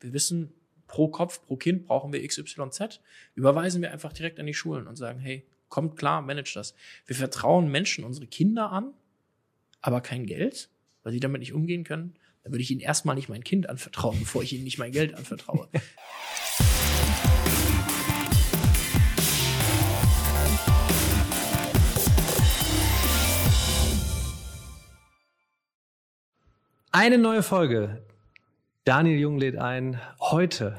Wir wissen, pro Kopf, pro Kind brauchen wir XYZ. Überweisen wir einfach direkt an die Schulen und sagen, hey, kommt klar, manage das. Wir vertrauen Menschen unsere Kinder an, aber kein Geld, weil sie damit nicht umgehen können. Dann würde ich ihnen erstmal nicht mein Kind anvertrauen, bevor ich ihnen nicht mein Geld anvertraue. Eine neue Folge. Daniel Jung lädt ein. Heute.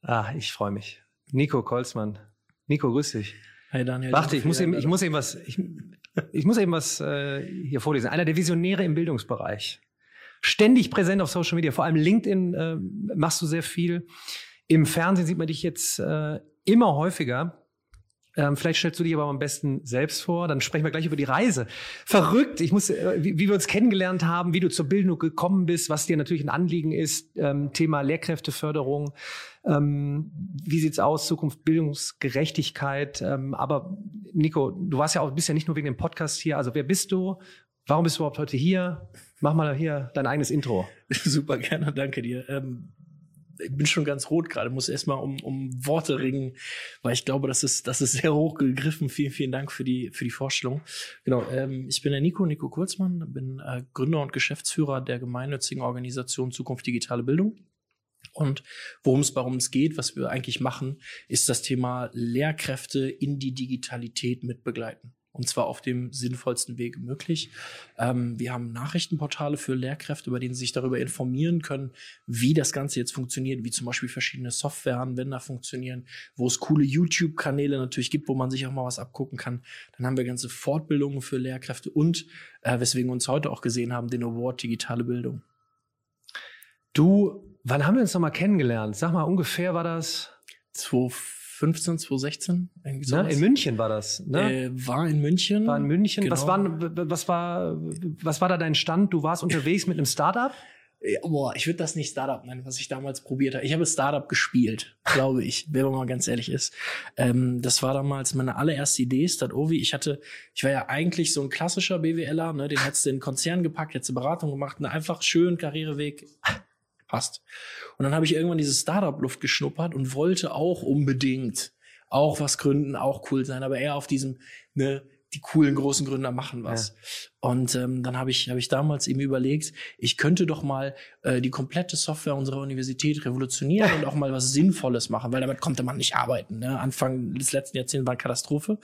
Ah, ich freue mich. Nico Kolzmann. Nico, grüß dich. Hi Daniel. Warte, ich muss eben, ich muss eben was, ich, ich muss eben was äh, hier vorlesen. Einer der Visionäre im Bildungsbereich. Ständig präsent auf Social Media, vor allem LinkedIn äh, machst du sehr viel. Im Fernsehen sieht man dich jetzt äh, immer häufiger. Ähm, vielleicht stellst du dich aber am besten selbst vor, dann sprechen wir gleich über die Reise. Verrückt, ich muss, äh, wie, wie, wir uns kennengelernt haben, wie du zur Bildung gekommen bist, was dir natürlich ein Anliegen ist, ähm, Thema Lehrkräfteförderung, ähm, wie sieht's aus, Zukunft Bildungsgerechtigkeit. Ähm, aber Nico, du warst ja auch, bist ja nicht nur wegen dem Podcast hier. Also wer bist du? Warum bist du überhaupt heute hier? Mach mal hier dein eigenes Intro. Super gerne, danke dir. Ich bin schon ganz rot gerade, muss erstmal um, um Worte ringen, weil ich glaube, das ist, das ist sehr hoch gegriffen. Vielen, vielen Dank für die, für die Vorstellung. Genau, ähm, ich bin der Nico, Nico Kurzmann, bin äh, Gründer und Geschäftsführer der gemeinnützigen Organisation Zukunft Digitale Bildung. Und worum es warum es geht, was wir eigentlich machen, ist das Thema Lehrkräfte in die Digitalität mitbegleiten und zwar auf dem sinnvollsten Weg möglich. Ähm, wir haben Nachrichtenportale für Lehrkräfte, über denen sie sich darüber informieren können, wie das Ganze jetzt funktioniert, wie zum Beispiel verschiedene Softwareanwender funktionieren, wo es coole YouTube-Kanäle natürlich gibt, wo man sich auch mal was abgucken kann. Dann haben wir ganze Fortbildungen für Lehrkräfte und, äh, weswegen wir uns heute auch gesehen haben, den Award Digitale Bildung. Du, wann haben wir uns nochmal kennengelernt? Sag mal, ungefähr war das? 2015, 2016. Ne? In München war das, ne? Äh, war in München. War in München. Genau. Was, war, was, war, was war da dein Stand? Du warst unterwegs mit einem Startup? Ja, boah, ich würde das nicht Startup nennen, was ich damals probiert habe. Ich habe Startup gespielt, glaube ich, wenn man mal ganz ehrlich ist. Ähm, das war damals meine allererste Idee, Statovi. Ich hatte, ich war ja eigentlich so ein klassischer BWLer, ne, den hättest du in den Konzern gepackt, hättest du Beratung gemacht, ne, einfach schön Karriereweg, passt. Und dann habe ich irgendwann diese Startup-Luft geschnuppert und wollte auch unbedingt auch was gründen, auch cool sein, aber eher auf diesem, ne, die coolen großen Gründer machen was. Ja. Und ähm, dann habe ich, hab ich damals eben überlegt, ich könnte doch mal äh, die komplette Software unserer Universität revolutionieren und auch mal was Sinnvolles machen, weil damit konnte man nicht arbeiten. Ne? Anfang des letzten Jahrzehnts war eine Katastrophe.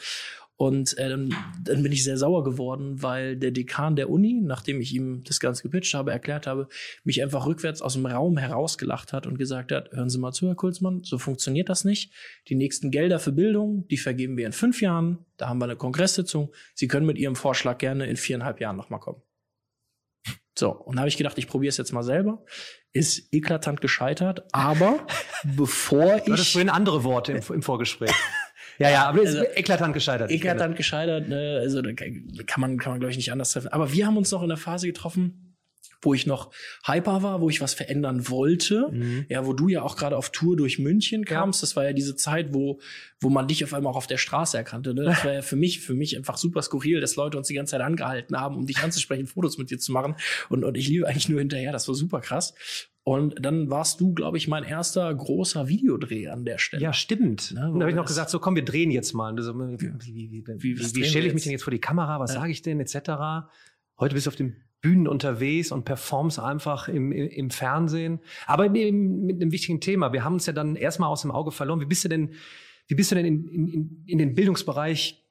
Und äh, dann, dann bin ich sehr sauer geworden, weil der Dekan der Uni, nachdem ich ihm das Ganze gepitcht habe, erklärt habe, mich einfach rückwärts aus dem Raum herausgelacht hat und gesagt hat, hören Sie mal zu, Herr Kulzmann, so funktioniert das nicht. Die nächsten Gelder für Bildung, die vergeben wir in fünf Jahren. Da haben wir eine Kongresssitzung. Sie können mit Ihrem Vorschlag gerne in viereinhalb Jahren nochmal kommen. So, und da habe ich gedacht, ich probiere es jetzt mal selber. Ist eklatant gescheitert, aber bevor ich. Du hattest vorhin andere Worte im, im Vorgespräch. Ja, ja, aber also, ist eklatant gescheitert. Eklatant gescheitert, ne? also kann man, kann man glaube ich nicht anders treffen. Aber wir haben uns noch in der Phase getroffen, wo ich noch hyper war, wo ich was verändern wollte. Mhm. Ja, wo du ja auch gerade auf Tour durch München kamst. Ja. Das war ja diese Zeit, wo, wo man dich auf einmal auch auf der Straße erkannte. Ne? Das war ja für mich, für mich einfach super skurril, dass Leute uns die ganze Zeit angehalten haben, um dich anzusprechen, Fotos mit dir zu machen. Und, und ich liebe eigentlich nur hinterher. Das war super krass. Und dann warst du, glaube ich, mein erster großer Videodreh an der Stelle. Ja, stimmt. Ne, und da habe ich noch gesagt, so komm, wir drehen jetzt mal. So, wie wie, wie, wie, stelle ich mich denn jetzt vor die Kamera? Was ja. sage ich denn, etc. Heute bist du auf dem Bühnen unterwegs und performst einfach im, im Fernsehen. Aber eben mit einem wichtigen Thema. Wir haben uns ja dann erstmal aus dem Auge verloren. Wie bist du denn, wie bist du denn in, in, in den Bildungsbereich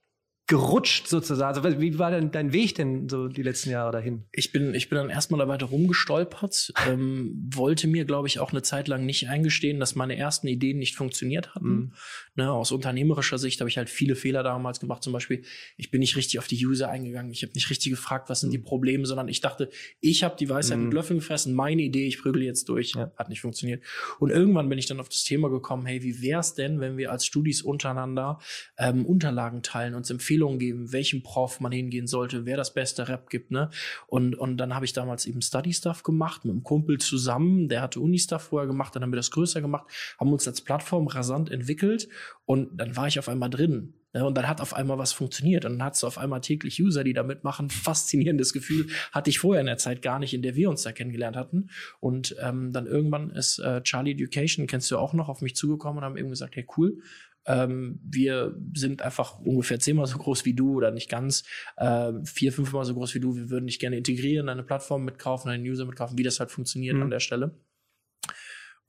gerutscht sozusagen? Also wie war denn dein Weg denn so die letzten Jahre dahin? Ich bin, ich bin dann erstmal da weiter rumgestolpert, ähm, wollte mir, glaube ich, auch eine Zeit lang nicht eingestehen, dass meine ersten Ideen nicht funktioniert hatten. Mhm. Ne, aus unternehmerischer Sicht habe ich halt viele Fehler damals gemacht. Zum Beispiel, ich bin nicht richtig auf die User eingegangen. Ich habe nicht richtig gefragt, was sind die Probleme, sondern ich dachte, ich habe die Weisheit mhm. mit Löffeln gefressen, meine Idee, ich prügel jetzt durch. Ja. Hat nicht funktioniert. Und irgendwann bin ich dann auf das Thema gekommen, hey, wie wär's denn, wenn wir als Studis untereinander ähm, Unterlagen teilen, uns Empfehlungen Empfehlungen geben, welchem Prof man hingehen sollte, wer das beste Rap gibt, ne? Und, und dann habe ich damals eben Study Stuff gemacht mit einem Kumpel zusammen, der hatte Uni Stuff vorher gemacht, dann haben wir das größer gemacht, haben uns als Plattform rasant entwickelt und dann war ich auf einmal drin. Ja, und dann hat auf einmal was funktioniert. Und dann hast du auf einmal täglich User, die da mitmachen. Faszinierendes Gefühl hatte ich vorher in der Zeit gar nicht, in der wir uns da kennengelernt hatten. Und ähm, dann irgendwann ist äh, Charlie Education, kennst du auch noch, auf mich zugekommen und haben eben gesagt, hey cool, ähm, wir sind einfach ungefähr zehnmal so groß wie du oder nicht ganz, äh, vier, fünfmal so groß wie du. Wir würden dich gerne integrieren, eine Plattform mitkaufen, einen User mitkaufen, wie das halt funktioniert mhm. an der Stelle.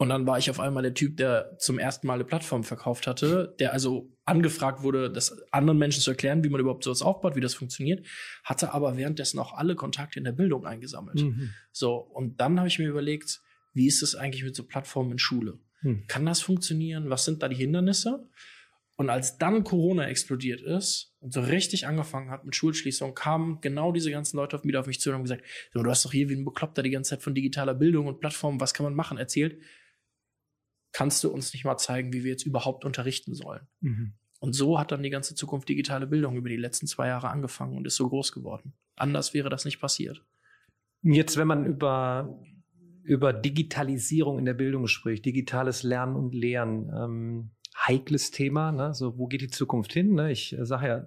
Und dann war ich auf einmal der Typ, der zum ersten Mal eine Plattform verkauft hatte, der also angefragt wurde, das anderen Menschen zu erklären, wie man überhaupt sowas aufbaut, wie das funktioniert, hatte aber währenddessen auch alle Kontakte in der Bildung eingesammelt. Mhm. So, und dann habe ich mir überlegt, wie ist es eigentlich mit so Plattformen in Schule? Mhm. Kann das funktionieren? Was sind da die Hindernisse? Und als dann Corona explodiert ist und so richtig angefangen hat mit Schulschließung, kamen genau diese ganzen Leute wieder auf mich zu und haben gesagt, du hast doch hier wie ein Bekloppter die ganze Zeit von digitaler Bildung und Plattformen, was kann man machen, erzählt kannst du uns nicht mal zeigen, wie wir jetzt überhaupt unterrichten sollen. Mhm. Und so hat dann die ganze Zukunft digitale Bildung über die letzten zwei Jahre angefangen und ist so groß geworden. Anders wäre das nicht passiert. Jetzt, wenn man über, über Digitalisierung in der Bildung spricht, digitales Lernen und Lehren, ähm, heikles Thema, ne? so wo geht die Zukunft hin? Ne? Ich äh, sage ja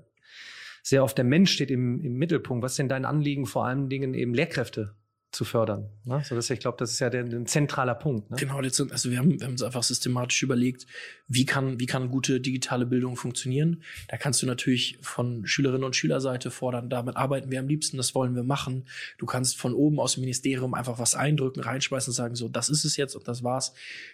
sehr oft, der Mensch steht im, im Mittelpunkt. Was denn dein Anliegen, vor allen Dingen eben Lehrkräfte zu fördern. Ne? So, das, ich glaube, das ist ja der, ein zentraler Punkt. Ne? Genau, also wir haben, wir haben uns einfach systematisch überlegt, wie kann, wie kann gute digitale Bildung funktionieren. Da kannst du natürlich von Schülerinnen und Schülerseite fordern, damit arbeiten wir am liebsten, das wollen wir machen. Du kannst von oben aus dem Ministerium einfach was eindrücken, reinschmeißen und sagen, so, das ist es jetzt und das war's.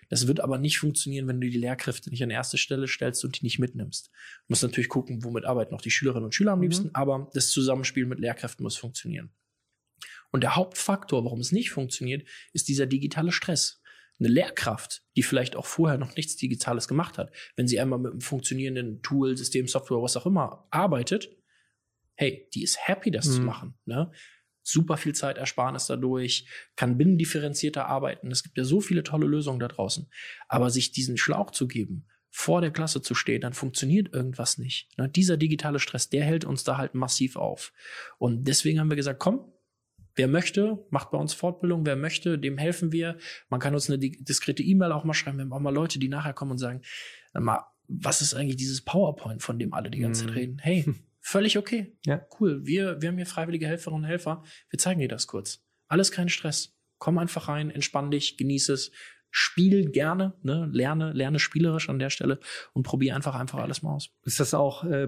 Das wird aber nicht funktionieren, wenn du die Lehrkräfte nicht an erste Stelle stellst und die nicht mitnimmst. Du musst natürlich gucken, womit arbeiten auch die Schülerinnen und Schüler am mhm. liebsten, mhm. aber das Zusammenspiel mit Lehrkräften muss funktionieren. Und der Hauptfaktor, warum es nicht funktioniert, ist dieser digitale Stress. Eine Lehrkraft, die vielleicht auch vorher noch nichts Digitales gemacht hat, wenn sie einmal mit einem funktionierenden Tool, System, Software, was auch immer arbeitet, hey, die ist happy, das mhm. zu machen. Ne? Super viel Zeitersparnis dadurch, kann binnendifferenzierter arbeiten. Es gibt ja so viele tolle Lösungen da draußen. Aber sich diesen Schlauch zu geben, vor der Klasse zu stehen, dann funktioniert irgendwas nicht. Ne? Dieser digitale Stress, der hält uns da halt massiv auf. Und deswegen haben wir gesagt, komm, Wer möchte, macht bei uns Fortbildung. Wer möchte, dem helfen wir. Man kann uns eine diskrete E-Mail auch mal schreiben. Wir haben auch mal Leute, die nachher kommen und sagen, mal, was ist eigentlich dieses PowerPoint, von dem alle die ganze Zeit mhm. reden? Hey, völlig okay. Ja. Cool. Wir, wir haben hier freiwillige Helferinnen und Helfer. Wir zeigen dir das kurz. Alles kein Stress. Komm einfach rein, entspann dich, genieße es. Spiel gerne, ne? lerne, lerne spielerisch an der Stelle und probier einfach einfach alles mal aus. Ist das auch äh,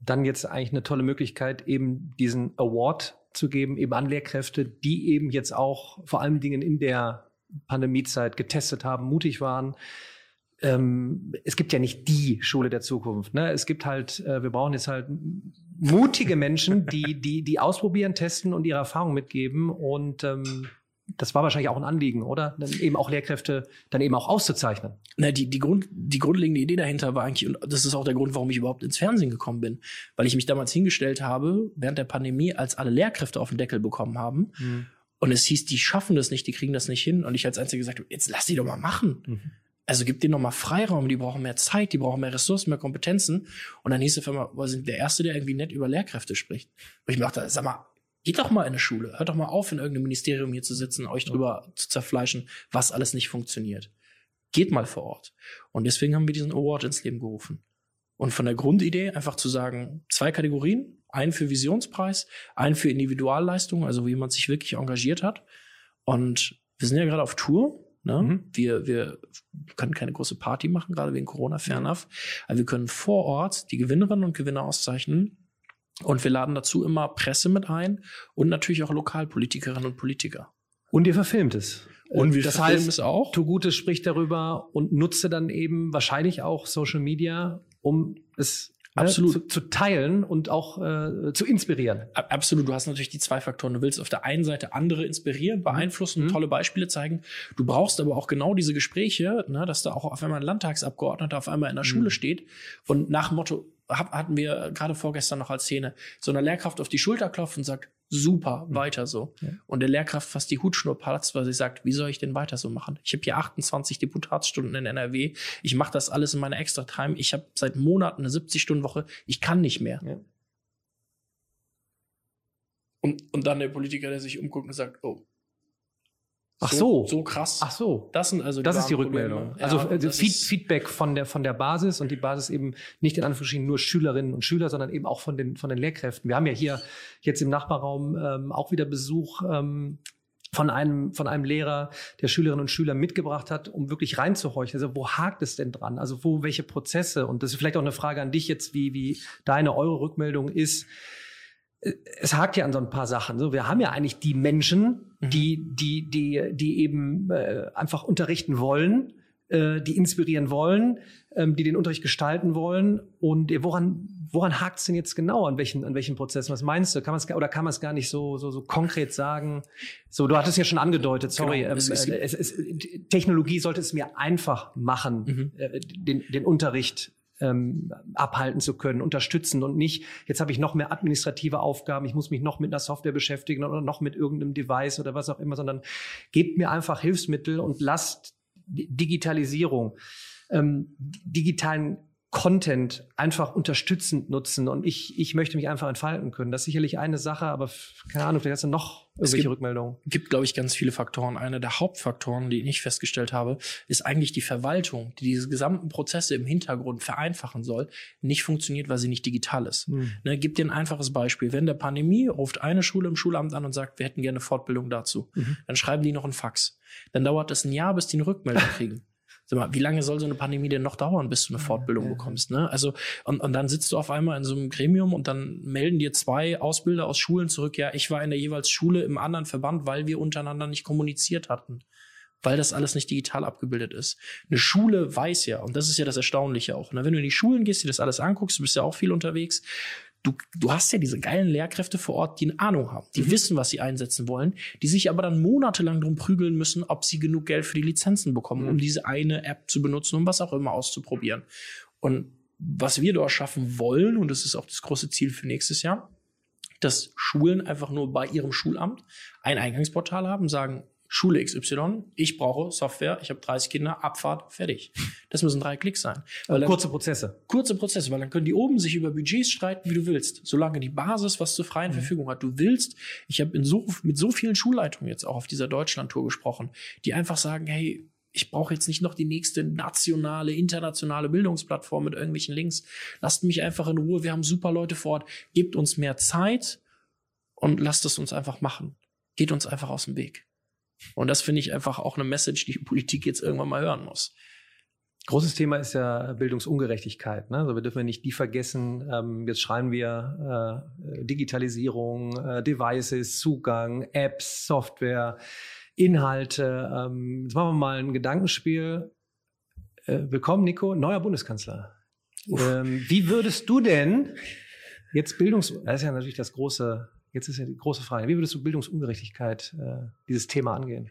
dann jetzt eigentlich eine tolle Möglichkeit, eben diesen Award zu geben, eben an Lehrkräfte, die eben jetzt auch vor allen Dingen in der Pandemiezeit getestet haben, mutig waren. Ähm, es gibt ja nicht die Schule der Zukunft. Ne? Es gibt halt, äh, wir brauchen jetzt halt mutige Menschen, die, die, die ausprobieren, testen und ihre Erfahrungen mitgeben und ähm, das war wahrscheinlich auch ein Anliegen, oder? Dann eben auch Lehrkräfte dann eben auch auszuzeichnen. Na, die, die, Grund, die grundlegende Idee dahinter war eigentlich, und das ist auch der Grund, warum ich überhaupt ins Fernsehen gekommen bin, weil ich mich damals hingestellt habe, während der Pandemie, als alle Lehrkräfte auf den Deckel bekommen haben. Mhm. Und es hieß, die schaffen das nicht, die kriegen das nicht hin. Und ich als Einziger gesagt habe, jetzt lass die doch mal machen. Mhm. Also gib denen noch mal Freiraum, die brauchen mehr Zeit, die brauchen mehr Ressourcen, mehr Kompetenzen. Und dann hieß es immer, wir sind der Erste, der irgendwie nett über Lehrkräfte spricht. Und ich mir dachte, sag mal, Geht doch mal in eine Schule. Hört doch mal auf, in irgendeinem Ministerium hier zu sitzen, euch drüber zu zerfleischen, was alles nicht funktioniert. Geht mal vor Ort. Und deswegen haben wir diesen Award ins Leben gerufen. Und von der Grundidee einfach zu sagen, zwei Kategorien, einen für Visionspreis, einen für Individualleistung, also wie man sich wirklich engagiert hat. Und wir sind ja gerade auf Tour. Ne? Mhm. Wir, wir können keine große Party machen, gerade wegen Corona, fernab. Aber wir können vor Ort die Gewinnerinnen und Gewinner auszeichnen und wir laden dazu immer Presse mit ein und natürlich auch Lokalpolitikerinnen und Politiker. Und ihr verfilmt es. Und wir das heißt, es auch. Tu Gutes spricht darüber und nutze dann eben wahrscheinlich auch Social Media, um es ne, Absolut. zu, zu, teilen und auch äh, zu inspirieren. Absolut. Du hast natürlich die zwei Faktoren. Du willst auf der einen Seite andere inspirieren, beeinflussen, mhm. tolle Beispiele zeigen. Du brauchst aber auch genau diese Gespräche, ne, dass da auch auf einmal ein Landtagsabgeordneter auf einmal in der mhm. Schule steht und nach dem Motto, hatten wir gerade vorgestern noch als Szene, so einer Lehrkraft auf die Schulter klopft und sagt, super, mhm. weiter so. Ja. Und der Lehrkraft fast die Hutschnur platzt, weil sie sagt, wie soll ich denn weiter so machen? Ich habe hier 28 Deputatsstunden in NRW, ich mache das alles in meiner Extra-Time, ich habe seit Monaten eine 70-Stunden-Woche, ich kann nicht mehr. Ja. Und, und dann der Politiker, der sich umguckt und sagt, oh, Ach so. So krass. Ach so. Das sind also Das ist die Rückmeldung. Probleme. also Ja, äh, Feed, Feedback von der, von der Basis und die Basis eben nicht in Anführungsstrichen nur Schülerinnen und Schüler, sondern eben auch von den, von den Lehrkräften. Wir haben ja hier jetzt im Nachbarraum ähm, auch wieder Besuch ähm, von einem, von einem Lehrer, der Schülerinnen und Schüler mitgebracht hat, um wirklich reinzuhorchen. Also wo hakt es denn dran? Also wo, welche Prozesse? Und das ist vielleicht auch eine Frage an dich jetzt, wie, wie deine, eure Rückmeldung ist. Es hakt ja an so ein paar Sachen. So, wir haben ja eigentlich die Menschen, Mhm. die, die, die, die eben äh, einfach unterrichten wollen, äh, die inspirieren wollen, ähm, die den Unterricht gestalten wollen. Und woran, woran hakt es denn jetzt genau? An welchen, an welchen Prozessen? Was meinst du? Kann man es oder kann man es gar nicht so, so, so konkret sagen? So, du hattest ja schon angedeutet, sorry. Genau, ähm, es- es äh, es, es, Technologie sollte es mir einfach machen, Mhm. äh, den, den Unterricht ähm, abhalten zu können, unterstützen und nicht, jetzt habe ich noch mehr administrative Aufgaben, ich muss mich noch mit einer Software beschäftigen oder noch mit irgendeinem Device oder was auch immer, sondern gebt mir einfach Hilfsmittel und lasst Digitalisierung, ähm, digitalen Content einfach unterstützend nutzen und ich, ich möchte mich einfach entfalten können. Das ist sicherlich eine Sache, aber keine Ahnung, vielleicht hast du noch irgendwelche gibt- Rückmeldungen. gibt, glaube ich, ganz viele Faktoren. Einer der Hauptfaktoren, die ich festgestellt habe, ist eigentlich die Verwaltung, die diese gesamten Prozesse im Hintergrund vereinfachen soll, nicht funktioniert, weil sie nicht digital ist. Hm. Ne, gib dir ein einfaches Beispiel. Während der Pandemie ruft eine Schule im Schulamt an und sagt, wir hätten gerne Fortbildung dazu. Mhm. Dann schreiben die noch einen Fax. Dann dauert es ein Jahr, bis die eine Rückmeldung kriegen. Sag mal, wie lange soll so eine Pandemie denn noch dauern, bis du eine Fortbildung ja. bekommst? Ne? Also, und, und dann sitzt du auf einmal in so einem Gremium und dann melden dir zwei Ausbilder aus Schulen zurück, ja, ich war in der jeweils Schule im anderen Verband, weil wir untereinander nicht kommuniziert hatten. Weil das alles nicht digital abgebildet ist. Eine Schule weiß ja, und das ist ja das Erstaunliche auch, ne? wenn du in die Schulen gehst, dir das alles anguckst, du bist ja auch viel unterwegs, du, du hast ja diese geilen Lehrkräfte vor Ort, die eine Ahnung haben, die wissen, was sie einsetzen wollen, die sich aber dann monatelang drum prügeln müssen, ob sie genug Geld für die Lizenzen bekommen, um diese eine App zu benutzen, um was auch immer auszuprobieren. Und was wir dort schaffen wollen, und das ist auch das große Ziel für nächstes Jahr, dass Schulen einfach nur bei ihrem Schulamt ein Eingangsportal haben, sagen, Schule XY, ich brauche Software, ich habe 30 Kinder, Abfahrt, fertig. Das müssen drei Klicks sein. Weil dann- Kurze Prozesse. kurze Prozesse, weil dann können die oben sich über Budgets streiten, wie du willst. Solange die Basis was zur freien Verfügung hat. Du willst, ich habe so, mit so vielen Schulleitungen jetzt auch auf dieser Deutschlandtour gesprochen, die einfach sagen, hey, ich brauche jetzt nicht noch die nächste nationale, internationale Bildungsplattform mit irgendwelchen Links. Lasst mich einfach in Ruhe. Wir haben super Leute vor Ort. Gebt uns mehr Zeit und lasst es uns einfach machen. Geht uns einfach aus dem Weg. Und das finde ich einfach auch eine Message, die die Politik jetzt irgendwann mal hören muss. Großes Thema ist ja Bildungsungerechtigkeit. Ne? Also wir dürfen ja nicht die vergessen. Ähm, jetzt schreien wir äh, Digitalisierung, äh, Devices, Zugang, Apps, Software, Inhalte. Ähm, jetzt machen wir mal ein Gedankenspiel. Äh, willkommen, Nico, neuer Bundeskanzler. Ähm, wie würdest du denn jetzt Bildungs... Das ist ja natürlich das große... Jetzt ist ja die große Frage. Wie würdest du Bildungsungerechtigkeit, äh, dieses Thema angehen?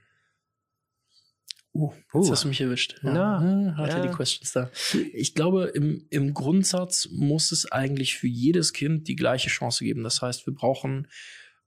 Uh, Uh. jetzt hast du mich erwischt. Na, Hm, hat ja. ja. die Questions da. Ich glaube, im, im Grundsatz muss es eigentlich für jedes Kind die gleiche Chance geben. Das heißt, wir brauchen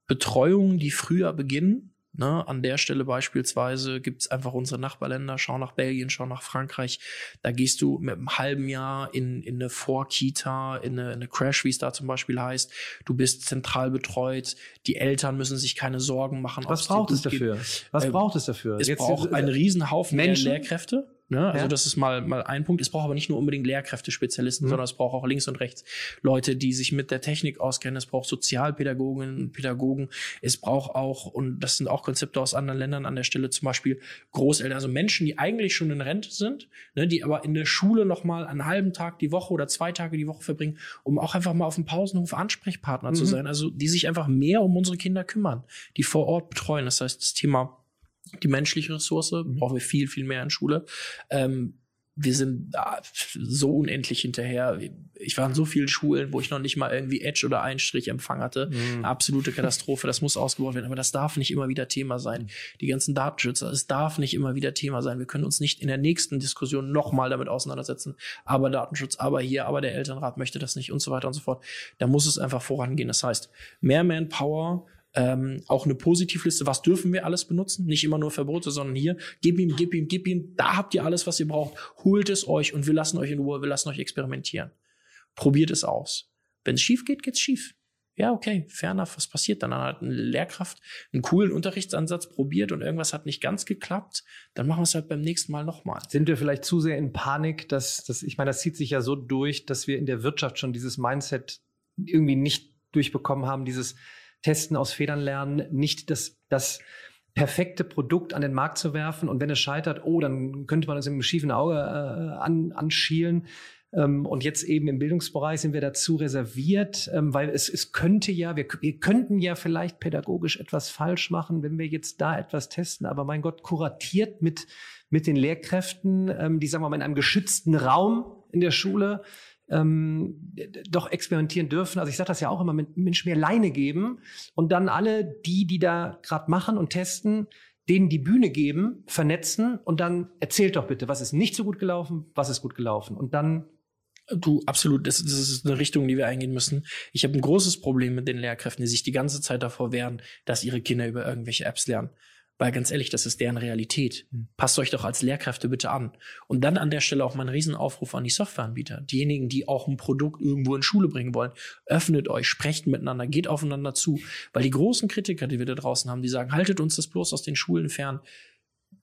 Betreuungen, die früher beginnen. Ne, an der Stelle beispielsweise gibt's einfach unsere Nachbarländer, schau nach Belgien, schau nach Frankreich. Da gehst du mit einem halben Jahr in, in eine Vorkita, in eine, in eine Crash, wie es da zum Beispiel heißt. Du bist zentral betreut. Die Eltern müssen sich keine Sorgen machen. Was braucht es gut geht. dafür? Was Ähm, braucht es dafür? Es Jetzt- braucht einen Riesenhaufen? Menschen? Lehrkräfte. Ne? Also Ja. das ist mal, mal ein Punkt. Es braucht aber nicht nur unbedingt Lehrkräfte-Spezialisten, Mhm. sondern es braucht auch links und rechts Leute, die sich mit der Technik auskennen. Es braucht Sozialpädagoginnen und Pädagogen. Es braucht auch, und das sind auch Konzepte aus anderen Ländern an der Stelle, zum Beispiel Großeltern, also Menschen, die eigentlich schon in Rente sind, ne, die aber in der Schule noch mal einen halben Tag die Woche oder zwei Tage die Woche verbringen, um auch einfach mal auf dem Pausenhof Ansprechpartner zu Mhm. sein. Also die sich einfach mehr um unsere Kinder kümmern, die vor Ort betreuen. Das heißt, das Thema die menschliche Ressource brauchen wir viel, viel mehr in Schule. Ähm, wir sind da so unendlich hinterher. Ich war in so vielen Schulen, wo ich noch nicht mal irgendwie Edge oder Einstrich-Empfang hatte. Mhm. Absolute Katastrophe. Das muss ausgebaut werden. Aber das darf nicht immer wieder Thema sein. Die ganzen Datenschützer, es darf nicht immer wieder Thema sein. Wir können uns nicht in der nächsten Diskussion nochmal damit auseinandersetzen. Aber Datenschutz, aber hier, aber der Elternrat möchte das nicht und so weiter und so fort. Da muss es einfach vorangehen. Das heißt, mehr Manpower, ähm, auch eine Positivliste, was dürfen wir alles benutzen? Nicht immer nur Verbote, sondern hier, gib ihm, gib ihm, gib ihm, da habt ihr alles, was ihr braucht, holt es euch und wir lassen euch in Ruhe, wir lassen euch experimentieren. Probiert es aus. Wenn es schief geht, geht's schief. Ja, okay, enough. Was passiert dann? Dann hat eine Lehrkraft einen coolen Unterrichtsansatz probiert und irgendwas hat nicht ganz geklappt. Dann machen wir es halt beim nächsten Mal nochmal. Sind wir vielleicht zu sehr in Panik, dass, dass, ich meine, das zieht sich ja so durch, dass wir in der Wirtschaft schon dieses Mindset irgendwie nicht durchbekommen haben, dieses Testen aus Federn lernen, nicht das, das perfekte Produkt an den Markt zu werfen und wenn es scheitert, oh, dann könnte man es im schiefen Auge äh, an, anschielen. Ähm, und jetzt eben im Bildungsbereich sind wir dazu reserviert, ähm, weil es, es könnte ja, wir, wir könnten ja vielleicht pädagogisch etwas falsch machen, wenn wir jetzt da etwas testen. Aber mein Gott, kuratiert mit, mit den Lehrkräften, ähm, die sagen wir mal in einem geschützten Raum in der Schule, ähm, doch experimentieren dürfen. Also ich sage das ja auch immer, Mensch mehr Leine geben und dann alle die, die da gerade machen und testen, denen die Bühne geben, vernetzen und dann erzählt doch bitte, was ist nicht so gut gelaufen, was ist gut gelaufen und dann Du, absolut. Das, das ist eine Richtung, die wir eingehen müssen. Ich habe ein großes Problem mit den Lehrkräften, die sich die ganze Zeit davor wehren, dass ihre Kinder über irgendwelche Apps lernen. Weil ganz ehrlich, das ist deren Realität. Hm. Passt euch doch als Lehrkräfte bitte an. Und dann an der Stelle auch mal ein Riesenaufruf an die Softwareanbieter. Diejenigen, die auch ein Produkt irgendwo in Schule bringen wollen. Öffnet euch, sprecht miteinander, geht aufeinander zu. Weil die großen Kritiker, die wir da draußen haben, die sagen, haltet uns das bloß aus den Schulen fern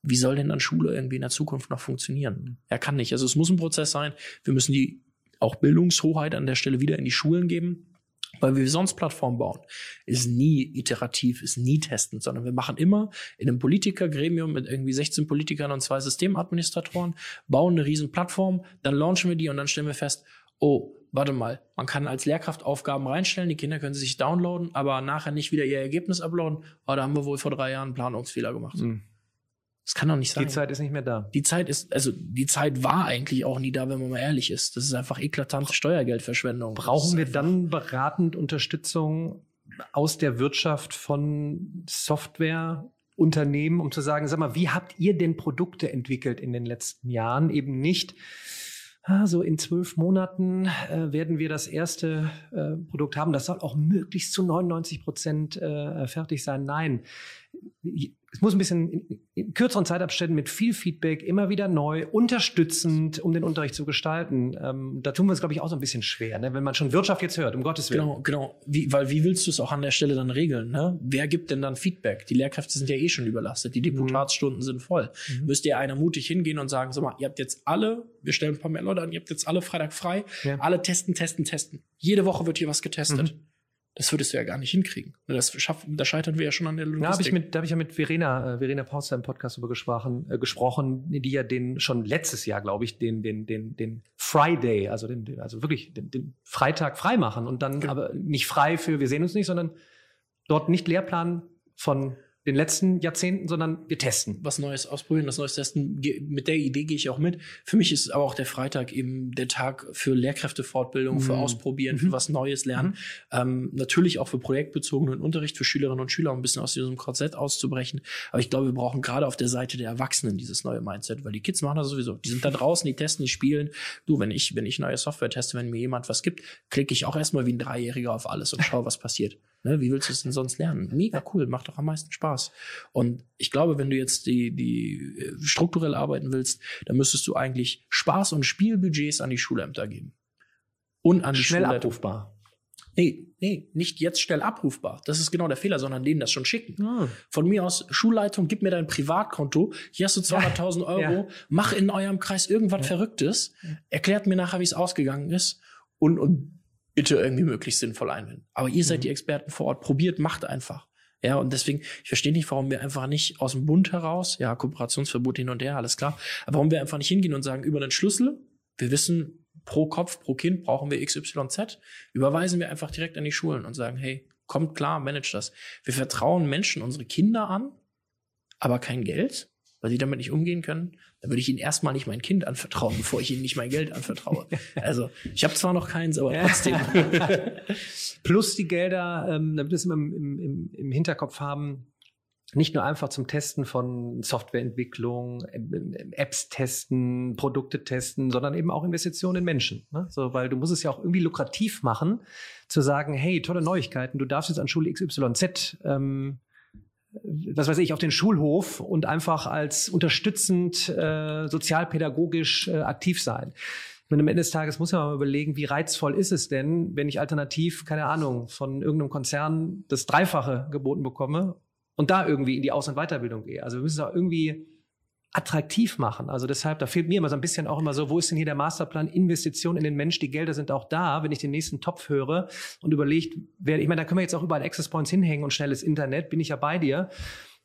wie soll denn dann Schule irgendwie in der Zukunft noch funktionieren? Er kann nicht. Also es muss ein Prozess sein. Wir müssen die auch Bildungshoheit an der Stelle wieder in die Schulen geben. Weil wir sonst Plattformen bauen, ist nie iterativ, ist nie testend, sondern wir machen immer in einem Politikergremium mit irgendwie 16 Politikern und zwei Systemadministratoren, bauen eine riesen Plattform, dann launchen wir die und dann stellen wir fest, oh, warte mal, man kann als Lehrkraft Aufgaben reinstellen, die Kinder können sie sich downloaden, aber nachher nicht wieder ihr Ergebnis uploaden. Oh, da haben wir wohl vor drei Jahren einen Planungsfehler gemacht. Mhm. Das kann doch nicht sein. Die Zeit ist nicht mehr da. Die Zeit ist, also die Zeit war eigentlich auch nie da, wenn man mal ehrlich ist. Das ist einfach eklatante Steuergeldverschwendung. Brauchen wir dann beratend Unterstützung aus der Wirtschaft von Softwareunternehmen, um zu sagen, sag mal, wie habt ihr denn Produkte entwickelt in den letzten Jahren? Eben nicht, ah, so in zwölf Monaten äh, werden wir das erste äh, Produkt haben. Das soll auch möglichst zu 99 Prozent äh, fertig sein. Nein es muss ein bisschen in, in, kürzeren Zeitabständen mit viel Feedback immer wieder neu, unterstützend, um den Unterricht zu gestalten. Ähm, da tun wir es, glaube ich, auch so ein bisschen schwer, ne? wenn man schon Wirtschaft jetzt hört, um Gottes Willen. Genau, genau. Wie, weil wie willst du es auch an der Stelle dann regeln? Ne? Wer gibt denn dann Feedback? Die Lehrkräfte sind ja eh schon überlastet, die Deputatsstunden mhm. sind voll. Mhm. Müsst ihr einer mutig hingehen und sagen, sag mal, ihr habt jetzt alle, wir stellen ein paar mehr Leute an, ihr habt jetzt alle Freitag frei, ja. alle testen, testen, testen. Jede Woche wird hier was getestet. Mhm. Das würdest du ja gar nicht hinkriegen. Das schaffen, da scheitern wir ja schon an der Logistik. Da habe ich mit, da habe ich ja mit Verena, äh, Verena Pauster im Podcast über gesprochen, äh, gesprochen, die ja den schon letztes Jahr, glaube ich, den, den, den, den Friday, also den, den also wirklich den, den Freitag frei machen und dann genau. aber nicht frei für wir sehen uns nicht, sondern dort nicht Lehrplan von den letzten Jahrzehnten, sondern wir testen. Was Neues ausprobieren, was Neues testen. Mit der Idee gehe ich auch mit. Für mich ist aber auch der Freitag eben der Tag für Lehrkräftefortbildung, mhm. für Ausprobieren, mhm. für was Neues lernen. Mhm. Ähm, natürlich auch für projektbezogenen Unterricht für Schülerinnen und Schüler, um ein bisschen aus diesem Korsett auszubrechen. Aber ich glaube, wir brauchen gerade auf der Seite der Erwachsenen dieses neue Mindset, weil die Kids machen das sowieso. Die sind da draußen, die testen, die spielen. Du, wenn ich, wenn ich neue Software teste, wenn mir jemand was gibt, klicke ich auch erstmal wie ein Dreijähriger auf alles und schaue, was passiert. Ne, wie willst du es denn sonst lernen? Mega cool, macht doch am meisten Spaß. Und ich glaube, wenn du jetzt die, die äh, strukturell arbeiten willst, dann müsstest du eigentlich Spaß- und Spielbudgets an die Schulämter geben. Und an die Schnell Schulleitung. abrufbar. Nee, nee, nicht jetzt schnell abrufbar. Das ist genau der Fehler, sondern denen das schon schicken. Ah. Von mir aus, Schulleitung, gib mir dein Privatkonto. Hier hast du 200.000 Euro. Ja. Mach in eurem Kreis irgendwas ja. Verrücktes. Erklärt mir nachher, wie es ausgegangen ist. Und, und bitte irgendwie möglichst sinnvoll einbinden. Aber ihr seid mhm. die Experten vor Ort. Probiert, macht einfach. Ja, und deswegen, ich verstehe nicht, warum wir einfach nicht aus dem Bund heraus, ja, Kooperationsverbot hin und her, alles klar, aber warum wir einfach nicht hingehen und sagen, über den Schlüssel, wir wissen, pro Kopf, pro Kind brauchen wir XYZ, überweisen wir einfach direkt an die Schulen und sagen, hey, kommt klar, manage das. Wir vertrauen Menschen unsere Kinder an, aber kein Geld weil sie damit nicht umgehen können, dann würde ich ihnen erstmal nicht mein Kind anvertrauen, bevor ich ihnen nicht mein Geld anvertraue. Also ich habe zwar noch keins, aber trotzdem. Plus die Gelder, ähm, damit wir es im, im, im Hinterkopf haben, nicht nur einfach zum Testen von Softwareentwicklung, Apps testen, Produkte testen, sondern eben auch Investitionen in Menschen. Ne? So, weil du musst es ja auch irgendwie lukrativ machen, zu sagen, hey, tolle Neuigkeiten, du darfst jetzt an Schule XYZ ähm, was weiß ich, auf den Schulhof und einfach als unterstützend äh, sozialpädagogisch äh, aktiv sein. Und am Ende des Tages muss man mal überlegen, wie reizvoll ist es denn, wenn ich alternativ, keine Ahnung, von irgendeinem Konzern das Dreifache geboten bekomme und da irgendwie in die Aus- und Weiterbildung gehe. Also wir müssen auch irgendwie attraktiv machen. Also deshalb, da fehlt mir immer so ein bisschen auch immer so, wo ist denn hier der Masterplan Investition in den Mensch? Die Gelder sind auch da, wenn ich den nächsten Topf höre und überlegt, wer, ich meine, da können wir jetzt auch überall Access Points hinhängen und schnelles Internet, bin ich ja bei dir.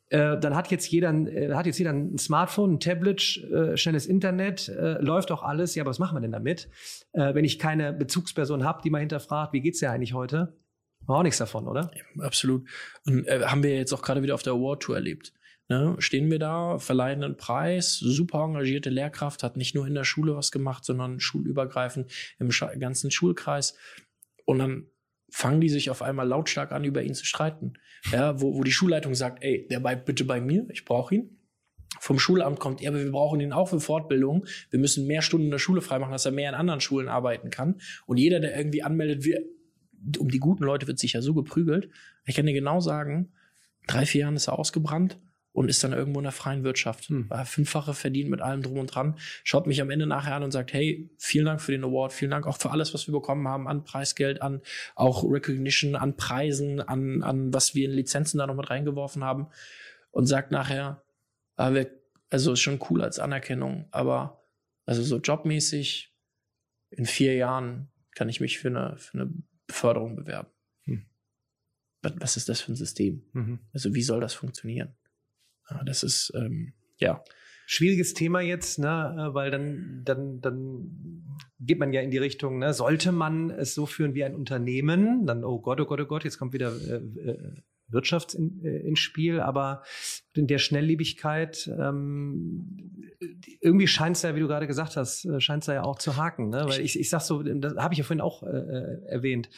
Äh, dann hat jetzt jeder, äh, hat jetzt jeder ein Smartphone, ein Tablet, äh, schnelles Internet, äh, läuft auch alles. Ja, aber was machen wir denn damit? Äh, wenn ich keine Bezugsperson habe, die mal hinterfragt, wie geht's dir eigentlich heute? War auch nichts davon, oder? Ja, absolut. Und äh, haben wir jetzt auch gerade wieder auf der Award Tour erlebt. Ne? Stehen wir da, verleihen einen Preis, super engagierte Lehrkraft, hat nicht nur in der Schule was gemacht, sondern schulübergreifend im ganzen Schulkreis. Und dann fangen die sich auf einmal lautstark an, über ihn zu streiten. Ja, wo, wo die Schulleitung sagt, ey, der bleibt bitte bei mir, ich brauche ihn. Vom Schulamt kommt, ja, aber wir brauchen ihn auch für Fortbildung. Wir müssen mehr Stunden in der Schule freimachen, dass er mehr in anderen Schulen arbeiten kann. Und jeder, der irgendwie anmeldet, wir, um die guten Leute wird sich ja so geprügelt. Ich kann dir genau sagen, drei, vier Jahren ist er ausgebrannt und ist dann irgendwo in der freien Wirtschaft. Hm. Fünffache verdient mit allem drum und dran. Schaut mich am Ende nachher an und sagt, hey, vielen Dank für den Award, vielen Dank auch für alles, was wir bekommen haben, an Preisgeld, an auch Recognition, an Preisen, an, an was wir in Lizenzen da noch mit reingeworfen haben. Und sagt nachher, ah, also ist schon cool als Anerkennung, aber also so jobmäßig in vier Jahren kann ich mich für eine, für eine Beförderung bewerben. Hm. Was ist das für ein System? Mhm. Also wie soll das funktionieren? Das ist, ähm, ja. Schwieriges Thema jetzt, ne, weil dann, dann, dann geht man ja in die Richtung, ne, sollte man es so führen wie ein Unternehmen, dann, oh Gott, oh Gott, oh Gott, jetzt kommt wieder äh, äh Wirtschaft in, äh, ins Spiel, aber in der Schnelllebigkeit, ähm, irgendwie scheint es ja, wie du gerade gesagt hast, äh, scheint es ja auch zu haken, ne? Weil ich, ich sag so, das habe ich ja vorhin auch äh, äh erwähnt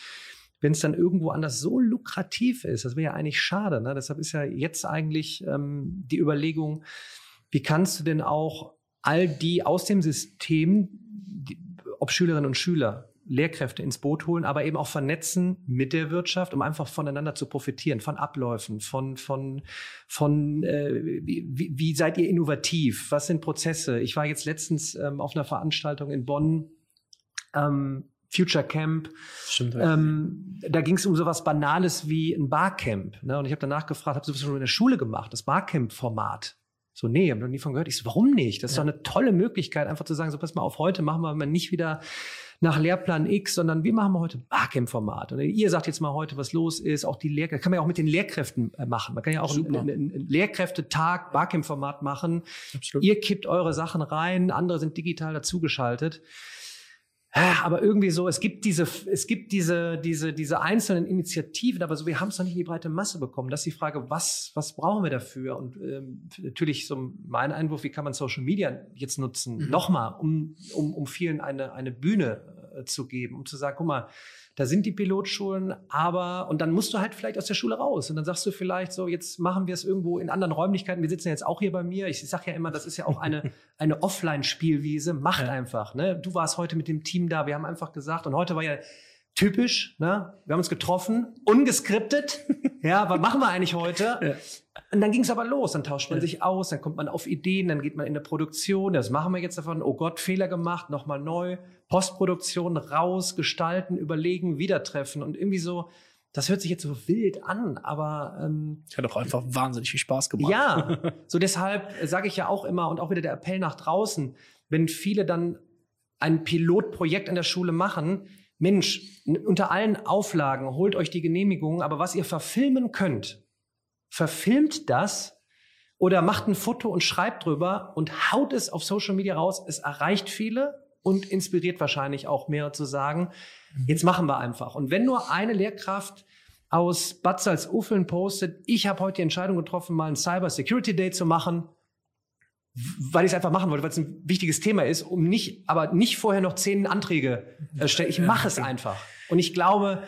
wenn es dann irgendwo anders so lukrativ ist, das wäre ja eigentlich schade. Ne? Deshalb ist ja jetzt eigentlich ähm, die Überlegung, wie kannst du denn auch all die aus dem System, die, ob Schülerinnen und Schüler, Lehrkräfte ins Boot holen, aber eben auch vernetzen mit der Wirtschaft, um einfach voneinander zu profitieren, von Abläufen, von, von, von äh, wie, wie seid ihr innovativ? Was sind Prozesse? Ich war jetzt letztens ähm, auf einer Veranstaltung in Bonn, ähm, Future Camp. Stimmt. Ähm, da ging es um sowas Banales wie ein Barcamp. Ne? Und ich habe danach gefragt, habe sowas schon in der Schule gemacht, das Barcamp-Format. So, nee, habe noch nie von gehört. Ich so, warum nicht? Das ist ja. doch eine tolle Möglichkeit, einfach zu sagen, so pass mal auf, heute machen wir mal nicht wieder nach Lehrplan X, sondern wir machen heute Barcamp-Format. Und ihr sagt jetzt mal heute, was los ist, auch die Lehrkräfte, kann man ja auch mit den Lehrkräften äh, machen. Man kann ja auch einen, einen, einen Lehrkräftetag, Barcamp-Format machen. Absolut. Ihr kippt eure Sachen rein, andere sind digital dazugeschaltet. Aber irgendwie so, es gibt diese, es gibt diese, diese, diese einzelnen Initiativen, aber so, wir haben es noch nicht in die breite Masse bekommen. Das ist die Frage, was, was brauchen wir dafür? Und ähm, natürlich so mein Einwurf, wie kann man Social Media jetzt nutzen? Mhm. Nochmal, um, um, um vielen eine, eine Bühne äh, zu geben, um zu sagen, guck mal, da sind die Pilotschulen, aber, und dann musst du halt vielleicht aus der Schule raus. Und dann sagst du vielleicht so, jetzt machen wir es irgendwo in anderen Räumlichkeiten. Wir sitzen jetzt auch hier bei mir. Ich sage ja immer, das ist ja auch eine, eine Offline-Spielwiese. Macht ja. einfach. Ne? Du warst heute mit dem Team da. Wir haben einfach gesagt, und heute war ja typisch, ne? Wir haben uns getroffen, ungeskriptet. ja, was machen wir eigentlich heute? Ja. Und dann ging es aber los. Dann tauscht man ja. sich aus, dann kommt man auf Ideen, dann geht man in eine Produktion. Das machen wir jetzt davon. Oh Gott, Fehler gemacht, nochmal neu. Postproduktion raus, gestalten, überlegen, wieder treffen und irgendwie so. Das hört sich jetzt so wild an, aber ähm, hat doch einfach wahnsinnig viel Spaß gemacht. Ja, so deshalb sage ich ja auch immer und auch wieder der Appell nach draußen, wenn viele dann ein Pilotprojekt in der Schule machen, Mensch, unter allen Auflagen holt euch die Genehmigung, aber was ihr verfilmen könnt, verfilmt das oder macht ein Foto und schreibt drüber und haut es auf Social Media raus. Es erreicht viele und inspiriert wahrscheinlich auch mehr zu sagen, mhm. jetzt machen wir einfach. Und wenn nur eine Lehrkraft aus Bad Salzuffeln postet, ich habe heute die Entscheidung getroffen, mal ein Cyber Security Day zu machen, weil ich es einfach machen wollte, weil es ein wichtiges Thema ist, um nicht, aber nicht vorher noch zehn Anträge äh, stellen. Ich mache es einfach. Und ich glaube,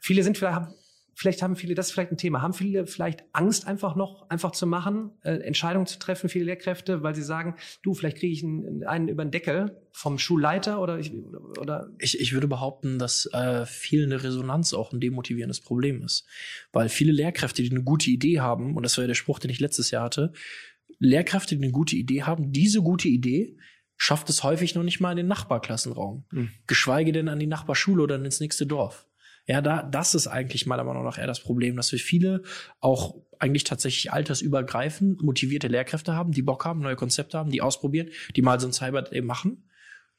viele sind vielleicht, vielleicht haben viele, das ist vielleicht ein Thema, haben viele vielleicht Angst einfach noch, einfach zu machen, äh, Entscheidungen zu treffen, viele Lehrkräfte, weil sie sagen, du, vielleicht kriege ich einen, einen über den Deckel vom Schulleiter oder ich, oder ich, ich würde behaupten, dass äh, fehlende Resonanz auch ein demotivierendes Problem ist. Weil viele Lehrkräfte, die eine gute Idee haben, und das war ja der Spruch, den ich letztes Jahr hatte, Lehrkräfte, die eine gute Idee haben, diese gute Idee schafft es häufig noch nicht mal in den Nachbarklassenraum. Mhm. Geschweige denn an die Nachbarschule oder ins nächste Dorf. Ja, da, das ist eigentlich meiner Meinung nach eher das Problem, dass wir viele auch eigentlich tatsächlich altersübergreifend motivierte Lehrkräfte haben, die Bock haben, neue Konzepte haben, die ausprobieren, die mal so ein Cyber Day machen.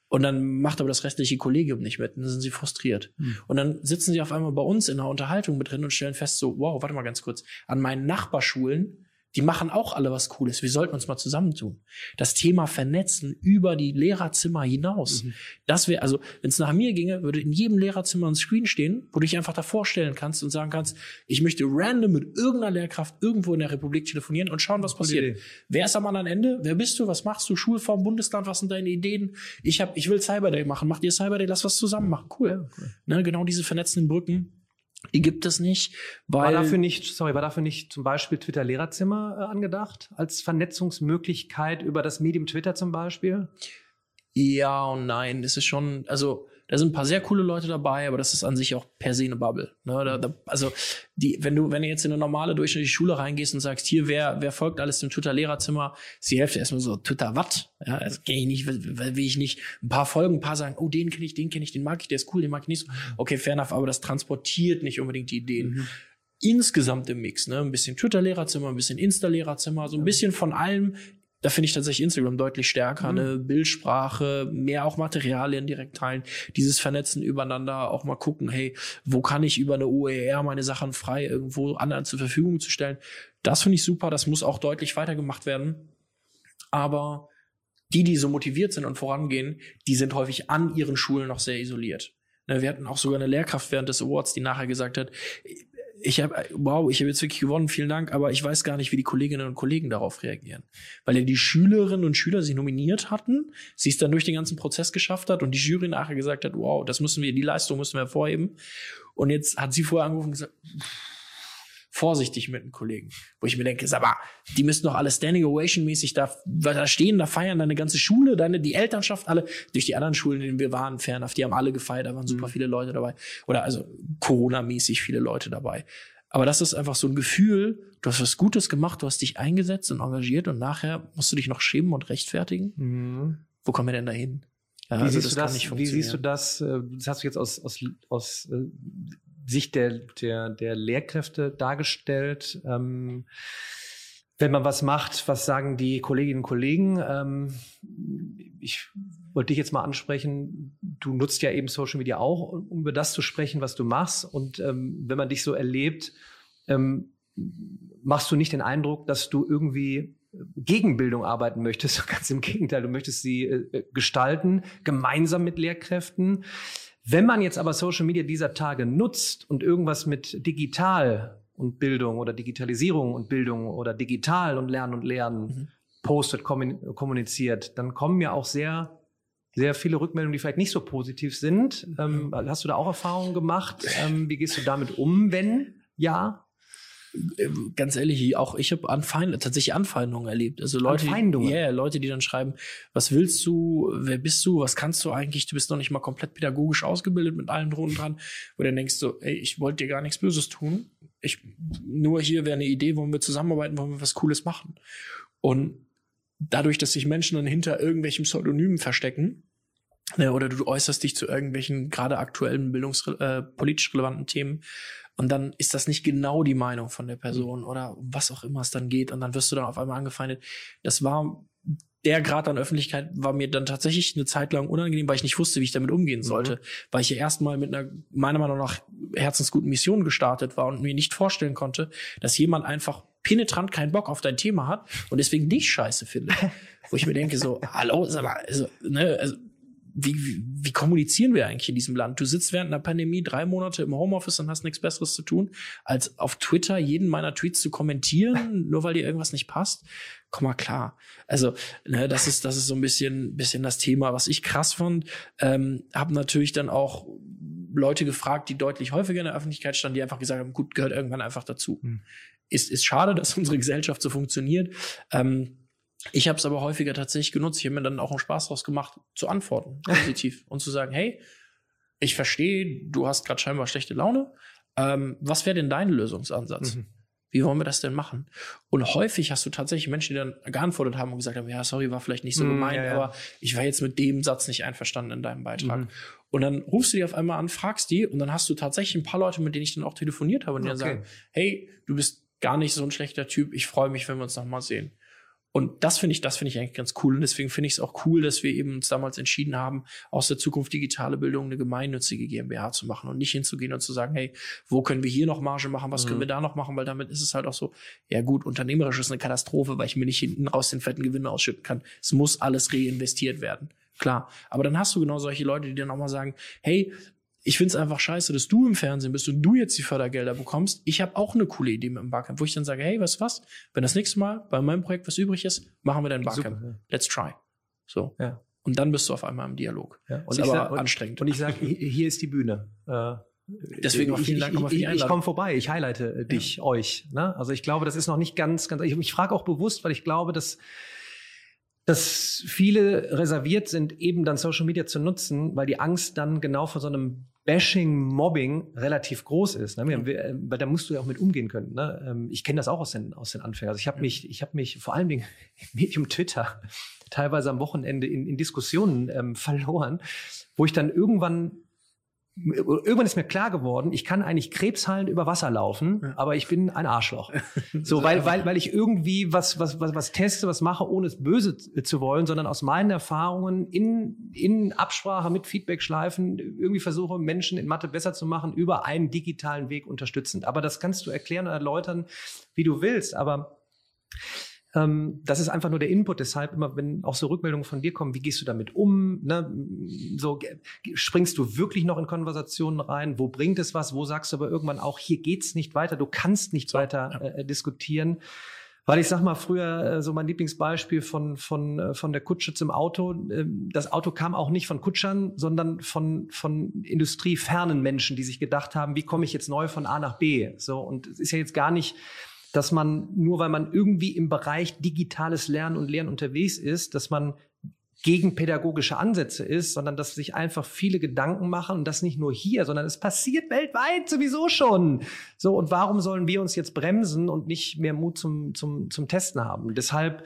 Und dann macht aber das restliche Kollegium nicht mit. Und dann sind sie frustriert. Mhm. Und dann sitzen sie auf einmal bei uns in einer Unterhaltung mit drin und stellen fest, so, wow, warte mal ganz kurz. An meinen Nachbarschulen die machen auch alle was Cooles. Wir sollten uns mal zusammentun. Das Thema Vernetzen über die Lehrerzimmer hinaus. Mhm. Das wäre, also, wenn es nach mir ginge, würde in jedem Lehrerzimmer ein Screen stehen, wo du dich einfach davor stellen kannst und sagen kannst, ich möchte random mit irgendeiner Lehrkraft irgendwo in der Republik telefonieren und schauen, was passiert. Idee. Wer ist am anderen Ende? Wer bist du? Was machst du? Schulform, Bundesland, was sind deine Ideen? Ich hab, ich will Cyber Day machen. Macht ihr Cyber Day? Lass was zusammen machen. Cool. Ne, genau diese vernetzenden Brücken. Die gibt es nicht, War dafür nicht, sorry, war dafür nicht zum Beispiel Twitter Lehrerzimmer äh, angedacht? Als Vernetzungsmöglichkeit über das Medium Twitter zum Beispiel? Ja und nein. Das ist schon, also da sind ein paar sehr coole Leute dabei, aber das ist an sich auch per se eine Bubble. Ne? Da, da, also die, wenn du, wenn du jetzt in eine normale durchschnittliche Schule reingehst und sagst, hier, wer, wer folgt alles dem Twitter-Lehrerzimmer, ist die Hälfte erstmal so, Twitter was? Ja, also kenn ich nicht, will, will ich nicht. Ein paar folgen, ein paar sagen, oh, den kenne ich, den kenne ich, den mag ich, der ist cool, den mag ich nicht so. Okay, fair enough, aber das transportiert nicht unbedingt die Ideen. Mhm. Insgesamt im Mix, ne? Ein bisschen Twitter-Lehrerzimmer, ein bisschen Insta-Lehrerzimmer, so ein bisschen von allem. Da finde ich tatsächlich Instagram deutlich stärker, Mhm. ne? Bildsprache, mehr auch Materialien direkt teilen, dieses Vernetzen übereinander, auch mal gucken, hey, wo kann ich über eine OER meine Sachen frei irgendwo anderen zur Verfügung zu stellen. Das finde ich super, das muss auch deutlich weitergemacht werden. Aber die, die so motiviert sind und vorangehen, die sind häufig an ihren Schulen noch sehr isoliert. Ne, Wir hatten auch sogar eine Lehrkraft während des Awards, die nachher gesagt hat, ich habe, wow, ich habe jetzt wirklich gewonnen, vielen Dank, aber ich weiß gar nicht, wie die Kolleginnen und Kollegen darauf reagieren. Weil ja die Schülerinnen und Schüler sie nominiert hatten, sie es dann durch den ganzen Prozess geschafft hat und die Jury nachher gesagt hat, wow, das müssen wir, die Leistung müssen wir hervorheben. Und jetzt hat sie vorher angerufen und gesagt, vorsichtig mit den Kollegen. Wo ich mir denke, sag mal, die müssen doch alle Standing Ovation mäßig da, da stehen, da feiern deine ganze Schule, deine, die Elternschaft, alle, durch die anderen Schulen, in denen wir waren, fernab, die haben alle gefeiert, da waren super viele Leute dabei. Oder also Corona-mäßig viele Leute dabei. Aber das ist einfach so ein Gefühl, du hast was Gutes gemacht, du hast dich eingesetzt und engagiert und nachher musst du dich noch schämen und rechtfertigen. Mhm. Wo kommen wir denn da hin? Ja, Wie, also siehst du das, wie siehst du das? äh, Das hast du jetzt aus, aus, aus äh, Sicht der, der, der Lehrkräfte dargestellt. Ähm, wenn man was macht, was sagen die Kolleginnen und Kollegen? Ähm, ich wollte dich jetzt mal ansprechen. Du nutzt ja eben Social Media auch, um über das zu sprechen, was du machst. Und ähm, wenn man dich so erlebt, ähm, machst du nicht den Eindruck, dass du irgendwie gegen Bildung arbeiten möchtest. Ganz im Gegenteil, du möchtest sie äh, gestalten, gemeinsam mit Lehrkräften. Wenn man jetzt aber Social Media dieser Tage nutzt und irgendwas mit digital und Bildung oder Digitalisierung und Bildung oder digital und Lernen und Lernen Mhm. postet, kommun- kommuniziert, dann kommen ja auch sehr, sehr viele Rückmeldungen, die vielleicht nicht so positiv sind. Ähm, hast du da auch Erfahrungen gemacht? Ähm, wie gehst du damit um, wenn ja? Ähm, ganz ehrlich, auch ich habe Anfeind tatsächlich Anfeindungen erlebt. Also Leute, Anfeindungen? Die, ja, Leute, die dann schreiben, was willst du, wer bist du, was kannst du eigentlich, du bist noch nicht mal komplett pädagogisch ausgebildet mit allem drum und dran. Wo du dann denkst so, ey, ich wollte dir gar nichts Böses tun. Ich, nur hier wäre eine Idee, wollen wir zusammenarbeiten, wollen wir was Cooles machen. Und dadurch, dass sich Menschen dann hinter irgendwelchen Pseudonymen verstecken, ne, oder du äußerst dich zu irgendwelchen gerade aktuellen bildungs äh, politisch relevanten Themen und dann ist das nicht genau die Meinung von der Person oder um was auch immer es dann geht und dann wirst du dann auf einmal angefeindet. Das war der Grad an Öffentlichkeit war mir dann tatsächlich eine Zeit lang unangenehm, weil ich nicht wusste, wie ich damit umgehen sollte, weil ich ja erstmal mit einer meiner Meinung nach herzensguten Mission gestartet war und mir nicht vorstellen konnte, dass jemand einfach penetrant keinen Bock auf dein Thema hat und deswegen dich scheiße findet. Wo ich mir denke so, hallo, sag mal, also, ne, also wie, wie, wie kommunizieren wir eigentlich in diesem Land? Du sitzt während einer Pandemie drei Monate im Homeoffice und hast nichts Besseres zu tun, als auf Twitter jeden meiner Tweets zu kommentieren, nur weil dir irgendwas nicht passt. Komm mal klar. Also, ne, das ist, das ist so ein bisschen, bisschen das Thema, was ich krass fand. Ähm, hab natürlich dann auch Leute gefragt, die deutlich häufiger in der Öffentlichkeit standen, die einfach gesagt haben, gut, gehört irgendwann einfach dazu. Hm. Ist, ist schade, dass unsere Gesellschaft so funktioniert. Ähm, ich habe es aber häufiger tatsächlich genutzt. Ich habe mir dann auch einen Spaß draus gemacht, zu antworten, positiv. und zu sagen, hey, ich verstehe, du hast gerade scheinbar schlechte Laune. Ähm, was wäre denn dein Lösungsansatz? Mhm. Wie wollen wir das denn machen? Und häufig hast du tatsächlich Menschen, die dann geantwortet haben und gesagt haben, ja, sorry, war vielleicht nicht so Mm, gemeint, ja, ja. aber ich war jetzt mit dem Satz nicht einverstanden in deinem Beitrag. Mhm. Und dann rufst du die auf einmal an, fragst die und dann hast du tatsächlich ein paar Leute, mit denen ich dann auch telefoniert habe und die dann Okay. sagen, hey, du bist gar nicht so ein schlechter Typ, ich freue mich, wenn wir uns nochmal sehen. Und das finde ich, das finde ich eigentlich ganz cool. Und deswegen finde ich es auch cool, dass wir eben uns damals entschieden haben, aus der Zukunft digitale Bildung eine gemeinnützige GmbH zu machen und nicht hinzugehen und zu sagen, hey, wo können wir hier noch Marge machen, was Mhm. können wir da noch machen, weil damit ist es halt auch so, ja gut, unternehmerisch ist eine Katastrophe, weil ich mir nicht hinten raus den fetten Gewinn ausschütten kann. Es muss alles reinvestiert werden. Klar. Aber dann hast du genau solche Leute, die dann auch mal sagen, hey, ich find's einfach scheiße, dass du im Fernsehen bist und du jetzt die Fördergelder bekommst. Ich habe auch eine coole Idee mit dem Barcamp, wo ich dann sage, hey, du was? Wenn das nächste Mal bei meinem Projekt was übrig ist, machen wir dein Barcamp. Super, ja. Let's try. So. Ja. Und dann bist du auf einmal im Dialog. Ja. ist ich aber sag- und, anstrengend. Und ich sage, hier ist die Bühne. Äh, Deswegen auch ich, vielen Dank ich, nochmal für die ich, ich Einladung. komme vorbei, ich highlighte äh, dich, euch. Ne? Also ich glaube, das ist noch nicht ganz, ganz. Ich, ich frage auch bewusst, weil ich glaube, dass dass viele reserviert sind, eben dann Social Media zu nutzen, weil die Angst dann genau vor so einem Bashing, Mobbing relativ groß ist. Ne? Wir- wir- äh, Weil da musst du ja auch mit umgehen können. Ne? Ähm, Ich kenne das auch aus den, aus den Anfängen. Also ich habe mich, ich habe mich vor allen Dingen im Medium Twitter teilweise am Wochenende in, in Diskussionen ähm, verloren, wo ich dann irgendwann Irgendwann ist mir klar geworden, ich kann eigentlich krebsheilend über Wasser laufen, Ja. aber ich bin ein Arschloch. So, weil, weil, weil ich irgendwie was, was, was, was teste, was mache, ohne es böse zu wollen, sondern aus meinen Erfahrungen in, in Absprache mit Feedbackschleifen irgendwie versuche, Menschen in Mathe besser zu machen, über einen digitalen Weg unterstützend. Aber das kannst du erklären und erläutern, wie du willst. Aber ähm, das ist einfach nur der Input. Deshalb immer, wenn auch so Rückmeldungen von dir kommen, wie gehst du damit um? Ne? So springst du wirklich noch in Konversationen rein? Wo bringt es was? Wo sagst du aber irgendwann auch, hier geht's nicht weiter, du kannst nicht weiter ja. äh, diskutieren? Weil ich sag mal, früher äh, so mein Lieblingsbeispiel von, von, äh, von der Kutsche zum Auto. ähm, Das Auto kam auch nicht von Kutschern, sondern von, von industriefernen Menschen, die sich gedacht haben, wie komme ich jetzt neu von A nach B? So, und es ist ja jetzt gar nicht, dass man, nur weil man irgendwie im Bereich digitales Lernen und Lehren unterwegs ist, dass man gegen pädagogische Ansätze ist, sondern dass sich einfach viele Gedanken machen und das nicht nur hier, sondern es passiert weltweit sowieso schon. So, und warum sollen wir uns jetzt bremsen und nicht mehr Mut zum, zum, zum Testen haben? Deshalb,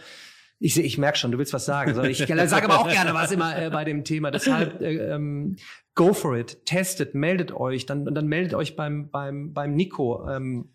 ich, seh- ich merke schon, du willst was sagen. Ich sage aber auch gerne was immer äh, bei dem Thema. Deshalb, äh, ähm, go for it, testet, meldet euch, dann, und dann meldet euch beim, beim, beim Nico. Ähm,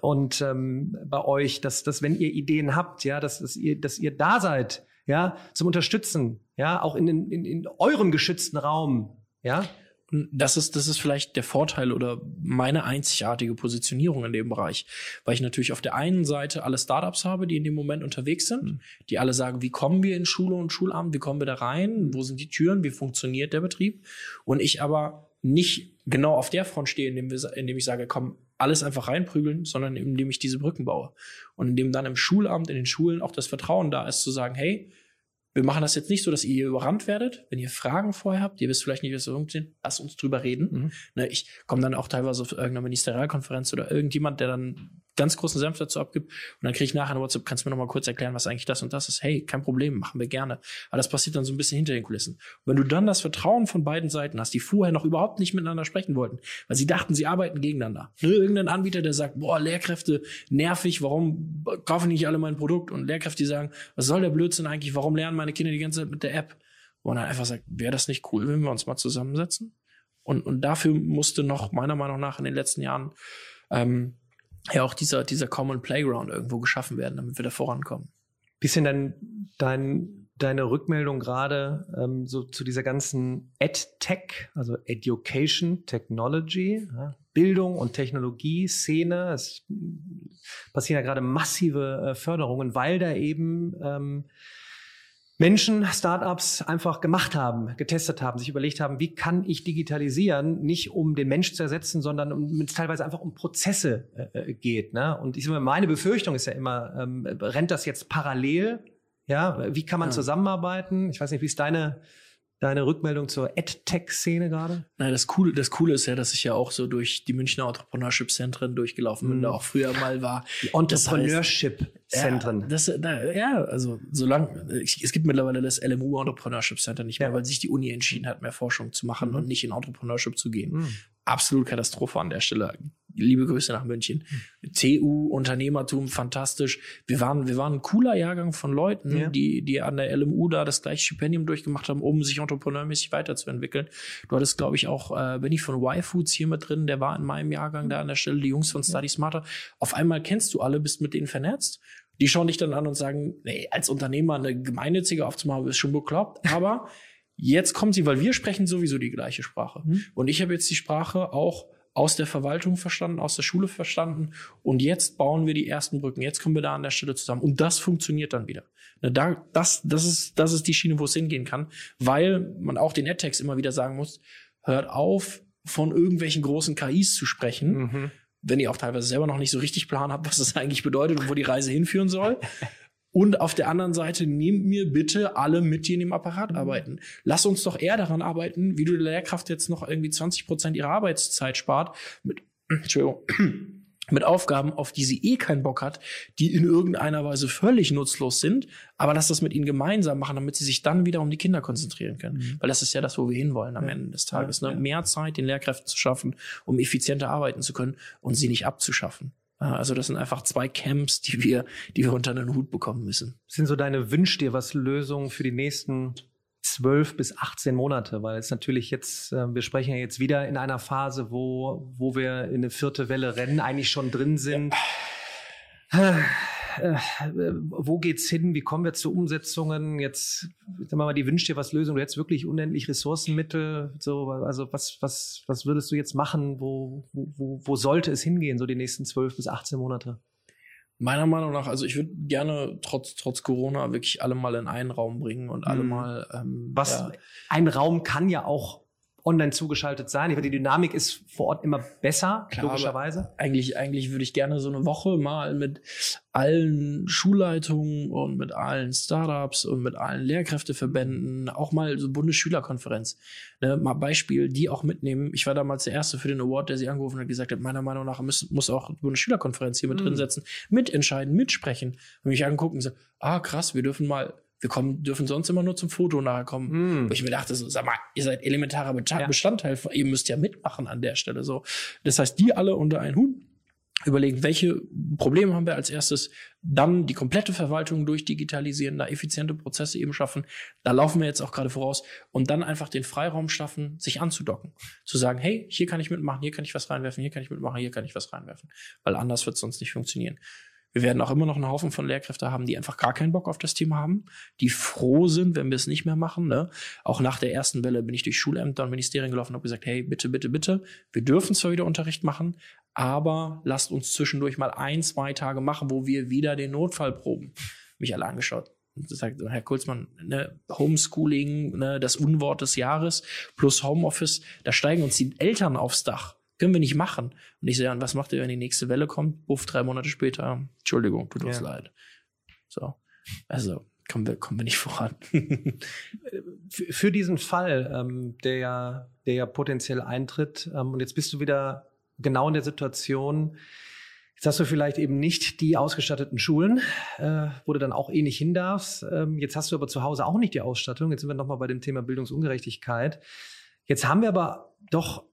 und ähm, bei euch, dass, dass wenn ihr Ideen habt, ja, dass, dass ihr, dass ihr da seid, ja, zum Unterstützen, ja, auch in, in, in eurem geschützten Raum, ja. Und das ist, das ist vielleicht der Vorteil oder meine einzigartige Positionierung in dem Bereich, weil ich natürlich auf der einen Seite alle Startups habe, die in dem Moment unterwegs sind, Mhm. die alle sagen, wie kommen wir in Schule und Schulamt, wie kommen wir da rein, wo sind die Türen, wie funktioniert der Betrieb? Und ich aber nicht genau auf der Front stehe, indem, wir, indem ich sage, komm, alles einfach reinprügeln, sondern indem ich diese Brücken baue. Und indem dann im Schulamt, in den Schulen auch das Vertrauen da ist, zu sagen, hey, wir machen das jetzt nicht so, dass ihr hier überrannt werdet. Wenn ihr Fragen vorher habt, ihr wisst vielleicht nicht, was wir sind, lasst uns drüber reden. Mhm. Ne, ich komme dann auch teilweise auf irgendeiner Ministerialkonferenz oder irgendjemand, der dann ganz großen Senf dazu abgibt. Und dann kriege ich nachher eine WhatsApp, kannst du mir noch mal kurz erklären, was eigentlich das und das ist? Hey, kein Problem, machen wir gerne. Aber das passiert dann so ein bisschen hinter den Kulissen. Und wenn du dann das Vertrauen von beiden Seiten hast, die vorher noch überhaupt nicht miteinander sprechen wollten, weil sie dachten, sie arbeiten gegeneinander. Ne, irgendein Anbieter, der sagt, boah, Lehrkräfte, nervig, warum kaufen nicht alle mein Produkt? Und Lehrkräfte, die sagen, was soll der Blödsinn eigentlich? Warum lernen meine Kinder die ganze Zeit mit der App? Und dann einfach sagt, wäre das nicht cool, wenn wir uns mal zusammensetzen? Und, und dafür musste noch meiner Meinung nach in den letzten Jahren ähm, ja auch dieser, dieser Common Playground irgendwo geschaffen werden, damit wir da vorankommen. Bisschen dein, dein, deine Rückmeldung gerade ähm, so zu dieser ganzen EdTech, also Education, Technology, ja, Bildung und Technologie, Szene. Es passieren ja gerade massive äh, Förderungen, weil da eben ähm, Menschen, Startups einfach gemacht haben, getestet haben, sich überlegt haben, wie kann ich digitalisieren, nicht um den Mensch zu ersetzen, sondern um es teilweise einfach um Prozesse äh, geht. Ne? Und ich meine Befürchtung ist ja immer, ähm, rennt das jetzt parallel? Ja, wie kann man Ja. zusammenarbeiten? Ich weiß nicht, wie ist deine, deine Rückmeldung zur EdTech-Szene gerade? Na, das Coole, das Coole ist ja, dass ich ja auch so durch die Münchner Entrepreneurship-Zentren durchgelaufen bin, Mhm. da auch früher mal war. Die Das heißt- Entrepreneurship-Zentren. Ja, das, ja, also solange es gibt mittlerweile das LMU Entrepreneurship Center nicht mehr, Ja. weil sich die Uni entschieden hat, mehr Forschung zu machen Mhm. und nicht in Entrepreneurship zu gehen. Mhm. Absolut Katastrophe an der Stelle. Liebe Grüße nach München. TU, Unternehmertum, fantastisch. Wir waren, wir waren ein cooler Jahrgang von Leuten, ja. die, die an der LMU da das gleiche Stipendium durchgemacht haben, um sich entrepreneurmäßig weiterzuentwickeln. Du hattest, glaube ich, auch äh, Benny von Y-Foods hier mit drin, der war in meinem Jahrgang da an der Stelle, die Jungs von Study Smarter. Auf einmal kennst du alle, bist mit denen vernetzt. Die schauen dich dann an und sagen, nee, als Unternehmer eine gemeinnützige aufzumachen, ist schon bekloppt. Aber jetzt kommt sie, weil wir sprechen sowieso die gleiche Sprache. Mhm. Und ich habe jetzt die Sprache auch aus der Verwaltung verstanden, aus der Schule verstanden. Und jetzt bauen wir die ersten Brücken. Jetzt kommen wir da an der Stelle zusammen. Und das funktioniert dann wieder. Ne, da, das, das, ist, das ist die Schiene, wo es hingehen kann, weil man auch den AdText immer wieder sagen muss, hört auf, von irgendwelchen großen KIs zu sprechen. Mhm. Wenn ihr auch teilweise selber noch nicht so richtig Plan habt, was das eigentlich bedeutet und wo die Reise hinführen soll. Und auf der anderen Seite, nehmt mir bitte alle mit, die in dem Apparat mhm. arbeiten. Lass uns doch eher daran arbeiten, wie du der Lehrkraft jetzt noch irgendwie 20 Prozent ihrer Arbeitszeit spart, mit, Entschuldigung, mit Aufgaben, auf die sie eh keinen Bock hat, die in irgendeiner Weise völlig nutzlos sind, aber lass das mit ihnen gemeinsam machen, damit sie sich dann wieder um die Kinder konzentrieren können. Mhm. Weil das ist ja das, wo wir hinwollen am ja. Ende des Tages. Ne? Ja. Mehr Zeit den Lehrkräften zu schaffen, um effizienter arbeiten zu können und sie nicht abzuschaffen. Also das sind einfach zwei Camps, die wir, die wir unter den Hut bekommen müssen. sind so deine Wünsch dir was Lösungen für die nächsten zwölf bis 18 Monate, weil es natürlich jetzt, äh, wir sprechen ja jetzt wieder in einer Phase, wo, wo wir in eine vierte Welle rennen, eigentlich schon drin sind. Ja. Äh, wo geht's hin? Wie kommen wir zu Umsetzungen? Jetzt, sagen wir mal, die wünscht dir was Lösung. Du hättest wirklich unendlich Ressourcenmittel. So, also was, was, was würdest du jetzt machen? Wo, wo, wo sollte es hingehen, so die nächsten zwölf bis 18 Monate? Meiner Meinung nach, also ich würde gerne trotz, trotz Corona wirklich alle mal in einen Raum bringen und alle mhm. mal. Ähm, was ja. ein Raum kann ja auch online zugeschaltet sein. Ich finde, die Dynamik ist vor Ort immer besser, Klar, logischerweise. Eigentlich, eigentlich würde ich gerne so eine Woche mal mit allen Schulleitungen und mit allen Startups und mit allen Lehrkräfteverbänden, auch mal so Bundesschülerkonferenz. Ne, mal Beispiel, die auch mitnehmen. Ich war damals der Erste für den Award, der sie angerufen hat gesagt hat, meiner Meinung nach muss, muss auch die Bundesschülerkonferenz hier mit mhm. drin setzen, mitentscheiden, mitsprechen. Und mich angucken und so, ah krass, wir dürfen mal wir kommen, dürfen sonst immer nur zum Foto nachher kommen. Mm. Wo ich mir dachte, so, sag mal, ihr seid elementarer Bestandteil, ja. ihr müsst ja mitmachen an der Stelle. So. Das heißt, die alle unter einen Hut überlegen, welche Probleme haben wir als erstes, dann die komplette Verwaltung durchdigitalisieren, da effiziente Prozesse eben schaffen. Da laufen wir jetzt auch gerade voraus und dann einfach den Freiraum schaffen, sich anzudocken. Zu sagen, hey, hier kann ich mitmachen, hier kann ich was reinwerfen, hier kann ich mitmachen, hier kann ich was reinwerfen. Weil anders wird es sonst nicht funktionieren. Wir werden auch immer noch einen Haufen von Lehrkräften haben, die einfach gar keinen Bock auf das Thema haben, die froh sind, wenn wir es nicht mehr machen. Ne? Auch nach der ersten Welle bin ich durch Schulämter und Ministerien gelaufen und habe gesagt, hey, bitte, bitte, bitte, wir dürfen zwar wieder Unterricht machen, aber lasst uns zwischendurch mal ein, zwei Tage machen, wo wir wieder den Notfall proben. Mich alle angeschaut. Und sagt Herr Kulzmann, ne, Homeschooling, ne, das Unwort des Jahres plus Homeoffice, da steigen uns die Eltern aufs Dach. Können wir nicht machen. Und ich sage, was macht ihr, wenn die nächste Welle kommt? Buff, drei Monate später. Entschuldigung, tut uns ja. leid. So. Also, kommen wir, kommen wir nicht voran. Für diesen Fall, ähm, der ja, der ja potenziell eintritt, ähm, und jetzt bist du wieder genau in der Situation, Jetzt hast du vielleicht eben nicht die ausgestatteten Schulen, äh, wo du dann auch eh nicht hin darfst. Ähm, jetzt hast du aber zu Hause auch nicht die Ausstattung. Jetzt sind wir nochmal bei dem Thema Bildungsungerechtigkeit. Jetzt haben wir aber doch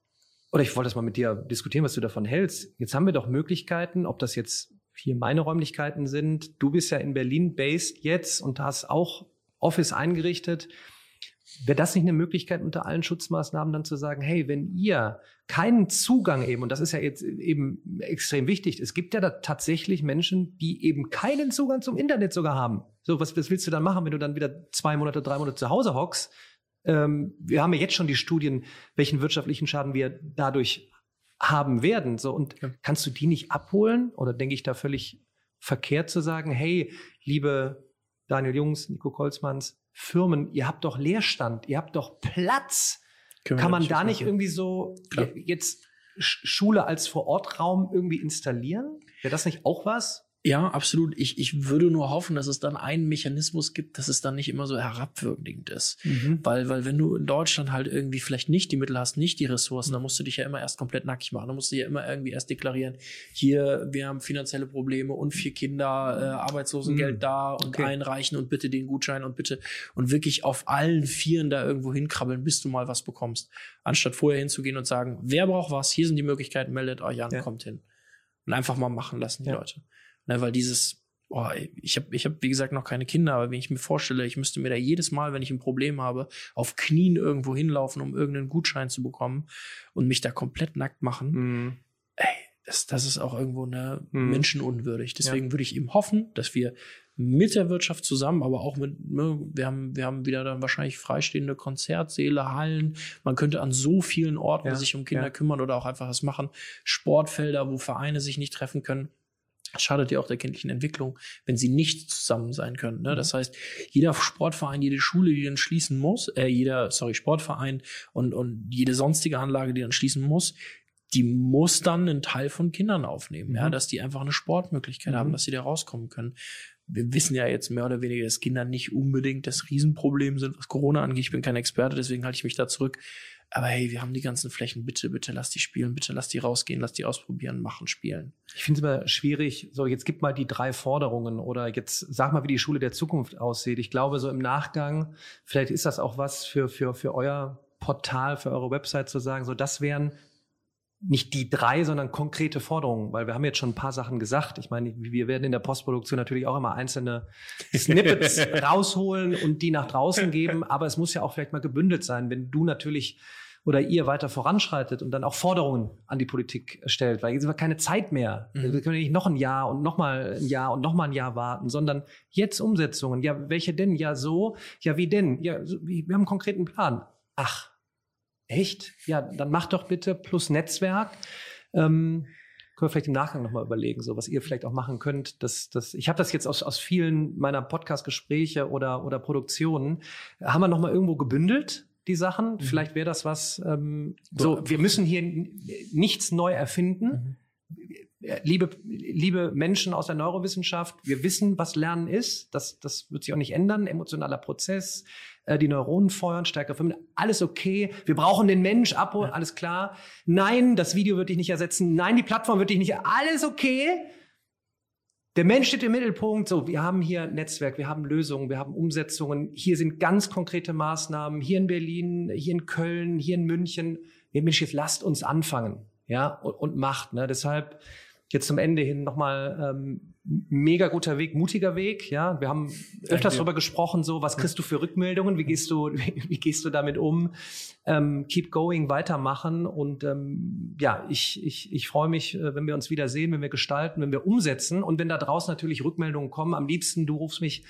oder ich wollte das mal mit dir diskutieren, was du davon hältst. Jetzt haben wir doch Möglichkeiten, ob das jetzt hier meine Räumlichkeiten sind. Du bist ja in Berlin based jetzt und hast auch Office eingerichtet. Wäre das nicht eine Möglichkeit unter allen Schutzmaßnahmen dann zu sagen, hey, wenn ihr keinen Zugang eben, und das ist ja jetzt eben extrem wichtig, es gibt ja da tatsächlich Menschen, die eben keinen Zugang zum Internet sogar haben. So, was, was willst du dann machen, wenn du dann wieder zwei Monate, drei Monate zu Hause hockst? Ähm, wir haben ja jetzt schon die Studien, welchen wirtschaftlichen Schaden wir dadurch haben werden. So, und ja. kannst du die nicht abholen? Oder denke ich da völlig verkehrt zu sagen, hey, liebe Daniel Jungs, Nico Kolzmanns, Firmen, ihr habt doch Leerstand, ihr habt doch Platz. Können Kann man da nicht machen. irgendwie so Klar. jetzt Schule als Vorortraum irgendwie installieren? Wäre das nicht auch was? Ja, absolut. Ich, ich würde nur hoffen, dass es dann einen Mechanismus gibt, dass es dann nicht immer so herabwürdigend ist. Mhm. Weil, weil wenn du in Deutschland halt irgendwie vielleicht nicht die Mittel hast, nicht die Ressourcen, dann musst du dich ja immer erst komplett nackig machen. Dann musst du ja immer irgendwie erst deklarieren, hier, wir haben finanzielle Probleme und vier Kinder, äh, Arbeitslosengeld mhm. da und okay. einreichen und bitte den Gutschein und bitte und wirklich auf allen Vieren da irgendwo hinkrabbeln, bis du mal was bekommst. Anstatt vorher hinzugehen und sagen, wer braucht was, hier sind die Möglichkeiten, meldet euch an, ja. kommt hin. Und einfach mal machen lassen, die ja. Leute. Ne, weil dieses, oh, ich habe, ich hab, wie gesagt, noch keine Kinder, aber wenn ich mir vorstelle, ich müsste mir da jedes Mal, wenn ich ein Problem habe, auf Knien irgendwo hinlaufen, um irgendeinen Gutschein zu bekommen und mich da komplett nackt machen, mhm. ey, das, das ist auch irgendwo eine mhm. menschenunwürdig. Deswegen ja. würde ich eben hoffen, dass wir mit der Wirtschaft zusammen, aber auch mit, ne, wir haben, wir haben wieder dann wahrscheinlich freistehende Konzertsäle, Hallen. Man könnte an so vielen Orten ja, sich um Kinder ja. kümmern oder auch einfach was machen. Sportfelder, wo Vereine sich nicht treffen können schadet ja auch der kindlichen Entwicklung, wenn sie nicht zusammen sein können. Ne? Das mhm. heißt, jeder Sportverein, jede Schule, die dann schließen muss, äh, jeder, sorry, Sportverein und, und jede sonstige Anlage, die dann schließen muss, die muss dann einen Teil von Kindern aufnehmen, mhm. ja, dass die einfach eine Sportmöglichkeit mhm. haben, dass sie da rauskommen können. Wir wissen ja jetzt mehr oder weniger, dass Kinder nicht unbedingt das Riesenproblem sind, was Corona angeht. Ich bin kein Experte, deswegen halte ich mich da zurück. Aber hey, wir haben die ganzen Flächen, bitte, bitte lass die spielen, bitte lass die rausgehen, lass die ausprobieren, machen, spielen. Ich finde es immer schwierig, so jetzt gib mal die drei Forderungen oder jetzt sag mal, wie die Schule der Zukunft aussieht. Ich glaube, so im Nachgang, vielleicht ist das auch was für, für, für euer Portal, für eure Website zu sagen, so das wären nicht die drei, sondern konkrete Forderungen, weil wir haben jetzt schon ein paar Sachen gesagt. Ich meine, wir werden in der Postproduktion natürlich auch immer einzelne Snippets rausholen und die nach draußen geben, aber es muss ja auch vielleicht mal gebündelt sein, wenn du natürlich oder ihr weiter voranschreitet und dann auch Forderungen an die Politik stellt, weil jetzt haben wir keine Zeit mehr. Mhm. Wir können nicht noch ein Jahr und noch mal ein Jahr und noch mal ein Jahr warten, sondern jetzt Umsetzungen. Ja, welche denn? Ja, so. Ja, wie denn? Ja, wir haben einen konkreten Plan. Ach, Echt? Ja, dann macht doch bitte plus Netzwerk. Ähm, können wir vielleicht im Nachgang nochmal überlegen, so was ihr vielleicht auch machen könnt. Das, das, ich habe das jetzt aus, aus vielen meiner Podcast-Gespräche oder, oder Produktionen, haben wir nochmal irgendwo gebündelt, die Sachen. Mhm. Vielleicht wäre das was, ähm, so, wir müssen hier nichts neu erfinden. Mhm. Liebe, liebe Menschen aus der Neurowissenschaft, wir wissen, was Lernen ist. Das, das wird sich auch nicht ändern. Emotionaler Prozess, äh, die Neuronen feuern, stärker verbinden, alles okay. Wir brauchen den Mensch abholen, alles klar. Nein, das Video wird dich nicht ersetzen. Nein, die Plattform wird dich nicht, alles okay. Der Mensch steht im Mittelpunkt. So, wir haben hier ein Netzwerk, wir haben Lösungen, wir haben Umsetzungen. Hier sind ganz konkrete Maßnahmen. Hier in Berlin, hier in Köln, hier in München. Mensch, jetzt lasst uns anfangen, ja, und, und macht. Ne? Deshalb jetzt zum Ende hin nochmal ähm, mega guter Weg, mutiger Weg. Ja, wir haben öfters darüber gesprochen, so was kriegst du für Rückmeldungen, wie gehst du, wie, wie gehst du damit um? Ähm, keep going, weitermachen und ähm, ja, ich ich ich freue mich, äh, wenn wir uns wieder sehen, wenn wir gestalten, wenn wir umsetzen und wenn da draußen natürlich Rückmeldungen kommen. Am liebsten du rufst mich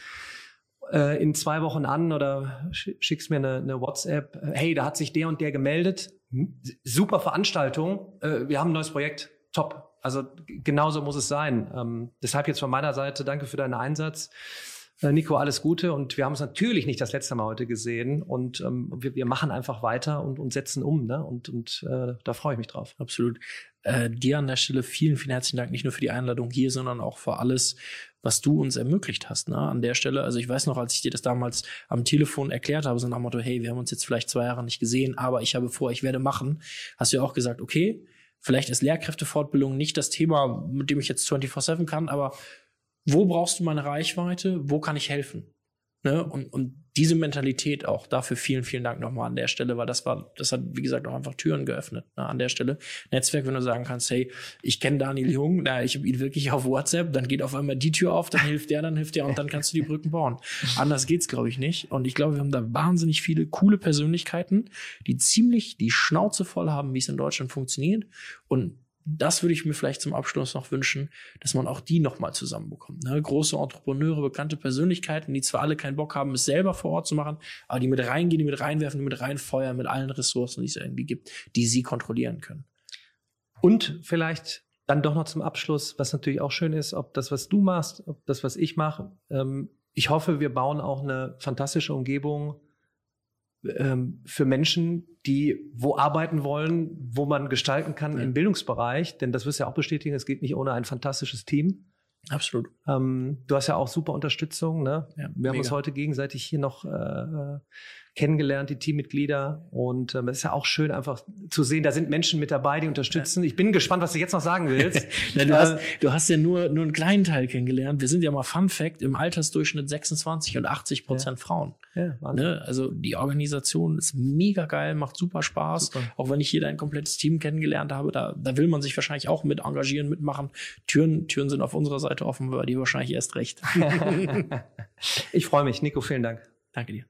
äh, in zwei Wochen an oder schickst mir eine, eine WhatsApp. Äh, hey, da hat sich der und der gemeldet. Super Veranstaltung. Äh, wir haben ein neues Projekt. Top also genauso muss es sein. Ähm, deshalb jetzt von meiner Seite danke für deinen Einsatz. Äh, Nico, alles Gute. Und wir haben uns natürlich nicht das letzte Mal heute gesehen. Und ähm, wir, wir machen einfach weiter und, und setzen um. Ne? Und, und äh, da freue ich mich drauf. Absolut. Äh, dir an der Stelle vielen, vielen herzlichen Dank, nicht nur für die Einladung hier, sondern auch für alles, was du uns ermöglicht hast. Ne? An der Stelle, also ich weiß noch, als ich dir das damals am Telefon erklärt habe, so nach dem Motto, hey, wir haben uns jetzt vielleicht zwei Jahre nicht gesehen, aber ich habe vor, ich werde machen, hast du ja auch gesagt, okay, Vielleicht ist Lehrkräftefortbildung nicht das Thema, mit dem ich jetzt 24-7 kann, aber wo brauchst du meine Reichweite? Wo kann ich helfen? Ne? Und, und diese Mentalität auch, dafür vielen, vielen Dank nochmal an der Stelle, weil das war, das hat, wie gesagt, auch einfach Türen geöffnet ne? an der Stelle. Netzwerk, wenn du sagen kannst, hey, ich kenne Daniel Jung, na, ich habe ihn wirklich auf WhatsApp, dann geht auf einmal die Tür auf, dann hilft der, dann hilft der und dann kannst du die Brücken bauen. Anders geht's, glaube ich, nicht. Und ich glaube, wir haben da wahnsinnig viele coole Persönlichkeiten, die ziemlich die Schnauze voll haben, wie es in Deutschland funktioniert und das würde ich mir vielleicht zum Abschluss noch wünschen, dass man auch die nochmal zusammenbekommt. Ne? Große Entrepreneure, bekannte Persönlichkeiten, die zwar alle keinen Bock haben, es selber vor Ort zu machen, aber die mit reingehen, die mit reinwerfen, die mit reinfeuern, mit allen Ressourcen, die es irgendwie gibt, die sie kontrollieren können. Und vielleicht dann doch noch zum Abschluss, was natürlich auch schön ist, ob das, was du machst, ob das, was ich mache. Ähm, ich hoffe, wir bauen auch eine fantastische Umgebung ähm, für Menschen, die wo arbeiten wollen, wo man gestalten kann ja. im Bildungsbereich. Denn das wirst du ja auch bestätigen, es geht nicht ohne ein fantastisches Team. Absolut. Ähm, du hast ja auch super Unterstützung. Ne? Ja, Wir haben mega. uns heute gegenseitig hier noch äh, kennengelernt, die Teammitglieder. Und ähm, es ist ja auch schön, einfach zu sehen, da sind Menschen mit dabei, die unterstützen. Ich bin gespannt, was du jetzt noch sagen willst. Na, du, Äh, hast, du hast ja nur, nur einen kleinen Teil kennengelernt. Wir sind ja mal Fun Fact im Altersdurchschnitt 26 und 80 Prozent Frauen. Ja. Ne? Also die Organisation ist mega geil, macht super Spaß. Super. Auch wenn ich hier ein komplettes Team kennengelernt habe, da, da will man sich wahrscheinlich auch mit engagieren, mitmachen. Türen, Türen sind auf unserer Seite offen, aber die wahrscheinlich erst recht. ich freue mich. Nico, vielen Dank. Danke dir.